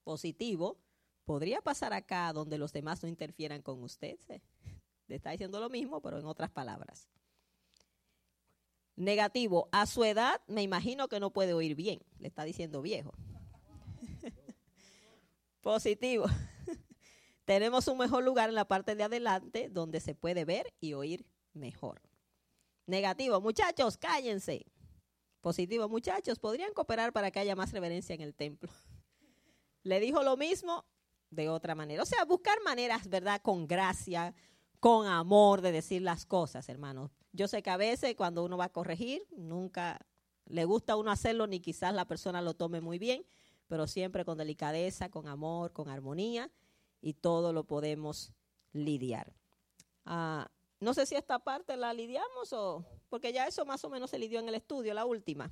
Positivo, podría pasar acá donde los demás no interfieran con usted. Le está diciendo lo mismo, pero en otras palabras. Negativo, a su edad me imagino que no puede oír bien, le está diciendo viejo. Positivo, *laughs* tenemos un mejor lugar en la parte de adelante donde se puede ver y oír mejor. Negativo, muchachos, cállense. Positivo, muchachos, podrían cooperar para que haya más reverencia en el templo. *laughs* Le dijo lo mismo de otra manera. O sea, buscar maneras, ¿verdad? Con gracia, con amor de decir las cosas, hermanos. Yo sé que a veces cuando uno va a corregir, nunca le gusta a uno hacerlo, ni quizás la persona lo tome muy bien, pero siempre con delicadeza, con amor, con armonía, y todo lo podemos lidiar. Ah, no sé si esta parte la lidiamos o, porque ya eso más o menos se lidió en el estudio, la última.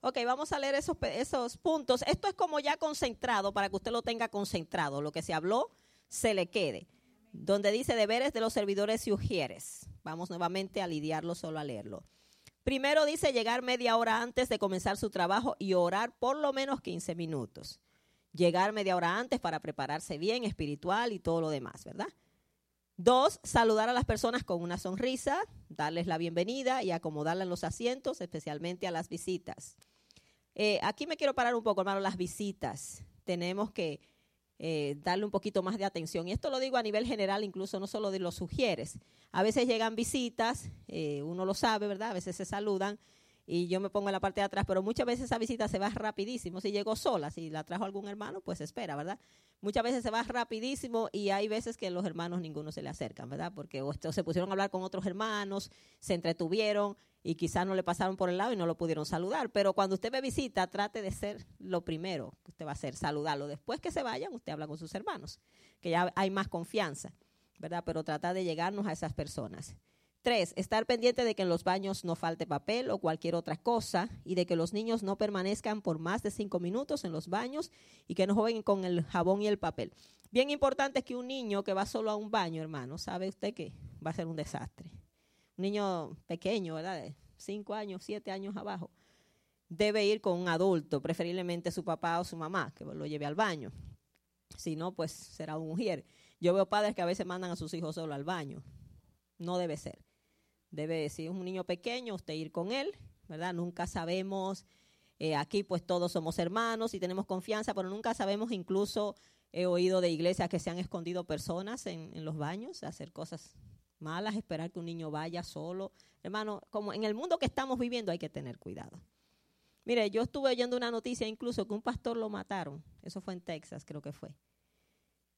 Ok, vamos a leer esos, esos puntos. Esto es como ya concentrado, para que usted lo tenga concentrado. Lo que se habló, se le quede donde dice deberes de los servidores y ujieres. Vamos nuevamente a lidiarlo solo a leerlo. Primero dice llegar media hora antes de comenzar su trabajo y orar por lo menos 15 minutos. Llegar media hora antes para prepararse bien, espiritual y todo lo demás, ¿verdad? Dos, saludar a las personas con una sonrisa, darles la bienvenida y acomodarla en los asientos, especialmente a las visitas. Eh, aquí me quiero parar un poco, hermano, las visitas. Tenemos que eh, darle un poquito más de atención. Y esto lo digo a nivel general, incluso no solo de los sugieres. A veces llegan visitas, eh, uno lo sabe, ¿verdad? A veces se saludan y yo me pongo en la parte de atrás, pero muchas veces esa visita se va rapidísimo. Si llegó sola, si la trajo algún hermano, pues espera, ¿verdad? Muchas veces se va rapidísimo y hay veces que los hermanos ninguno se le acercan, ¿verdad? Porque o se pusieron a hablar con otros hermanos, se entretuvieron y quizás no le pasaron por el lado y no lo pudieron saludar. Pero cuando usted ve visita, trate de ser lo primero que usted va a hacer, saludarlo. Después que se vayan, usted habla con sus hermanos, que ya hay más confianza, ¿verdad? Pero trata de llegarnos a esas personas. Tres, estar pendiente de que en los baños no falte papel o cualquier otra cosa y de que los niños no permanezcan por más de cinco minutos en los baños y que no jueguen con el jabón y el papel. Bien importante es que un niño que va solo a un baño, hermano, sabe usted que va a ser un desastre. Un niño pequeño, ¿verdad? De cinco años, siete años abajo, debe ir con un adulto, preferiblemente su papá o su mamá, que lo lleve al baño. Si no, pues será un mujer. Yo veo padres que a veces mandan a sus hijos solo al baño. No debe ser. Debe, si es un niño pequeño, usted ir con él, ¿verdad? Nunca sabemos, eh, aquí pues todos somos hermanos y tenemos confianza, pero nunca sabemos, incluso he oído de iglesias que se han escondido personas en, en los baños, hacer cosas malas, esperar que un niño vaya solo. Hermano, como en el mundo que estamos viviendo hay que tener cuidado. Mire, yo estuve oyendo una noticia incluso que un pastor lo mataron. Eso fue en Texas, creo que fue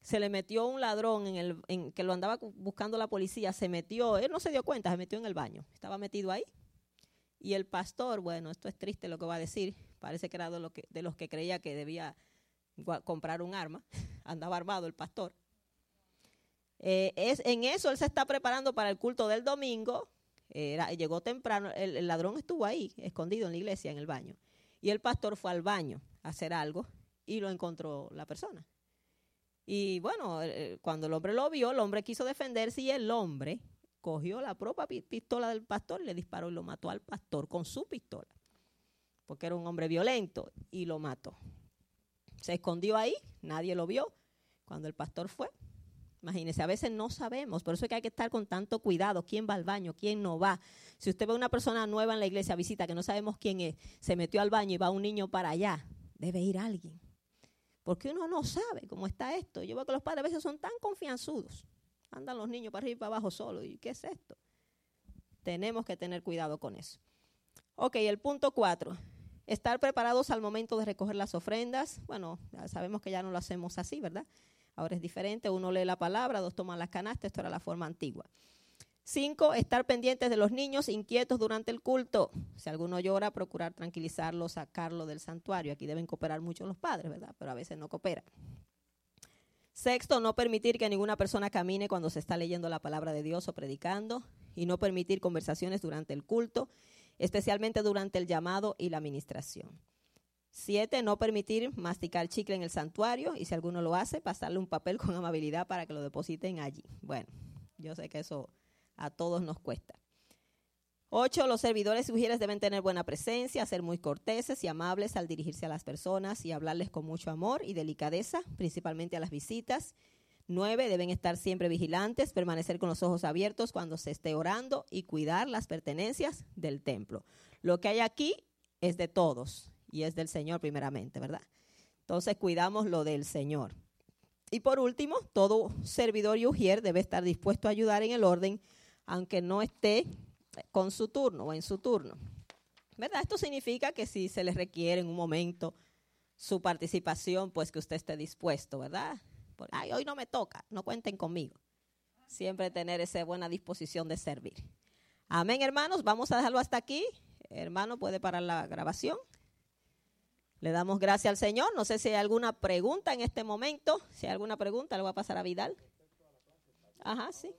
se le metió un ladrón en el que lo andaba buscando la policía, se metió, él no se dio cuenta, se metió en el baño, estaba metido ahí. Y el pastor, bueno, esto es triste lo que va a decir, parece que era de, de los que creía que debía comprar un arma, *laughs* andaba armado el pastor. Eh, es, en eso él se está preparando para el culto del domingo, llegó temprano, el, ladrón estuvo ahí, escondido en la iglesia, en el baño. Y el pastor fue al baño a hacer algo y lo encontró la persona. Y bueno, eh, cuando el hombre lo vio, el hombre quiso defenderse y el hombre cogió la propia pistola del pastor le disparó y lo mató al pastor con su pistola. Porque era un hombre violento y lo mató. Se escondió ahí, nadie lo vio. Cuando el pastor fue, imagínese, a veces no sabemos, por eso es que hay que estar con tanto cuidado, quién va al baño, quién no va. Si usted ve a una persona nueva en la iglesia, visita, que no sabemos quién es, se metió al baño y va un niño para allá, debe ir alguien porque uno no sabe cómo está esto. Yo veo que los padres a veces son tan confianzudos. Andan los niños para arriba y para abajo solos. ¿Y qué es esto? Tenemos que tener cuidado con eso. Ok, el punto cuatro. Estar preparados al momento de recoger las ofrendas. Bueno, sabemos que ya no lo hacemos así, ¿verdad? Ahora es diferente. Uno lee la palabra, dos toman las canastas. Esto era la forma antigua. Cinco, estar pendientes de los niños inquietos durante el culto. Si alguno llora, procurar tranquilizarlo, sacarlo del santuario. Aquí deben cooperar mucho los padres, ¿verdad? Pero a veces no cooperan. Sexto, no permitir que ninguna persona camine cuando se está leyendo la palabra de Dios o predicando y no permitir conversaciones durante el culto, especialmente durante el llamado y la administración. Siete, no permitir masticar chicle en el santuario y si alguno lo hace, pasarle un papel con amabilidad para que lo depositen allí. Bueno, yo sé que eso a todos nos cuesta. Ocho, los servidores y mujeres deben tener buena presencia, ser muy corteses y amables al dirigirse a las personas y hablarles con mucho amor y delicadeza, principalmente a las visitas. Nueve, deben estar siempre vigilantes, permanecer con los ojos abiertos cuando se esté orando y cuidar las pertenencias del templo. Lo que hay aquí es de todos y es del Señor primeramente, ¿verdad? Entonces cuidamos lo del Señor. Y por último, todo servidor y ujier debe estar dispuesto a ayudar en el orden aunque no esté con su turno o en su turno. ¿Verdad? Esto significa que si se les requiere en un momento su participación, pues que usted esté dispuesto, ¿verdad? Ay, hoy no me toca, no cuenten conmigo. Siempre tener esa buena disposición de servir. Amén, hermanos. Vamos a dejarlo hasta aquí. Hermano, puede parar la grabación. Le damos gracias al Señor. No sé si hay alguna pregunta en este momento. Si hay alguna pregunta, le voy a pasar a Vidal. Ajá, sí.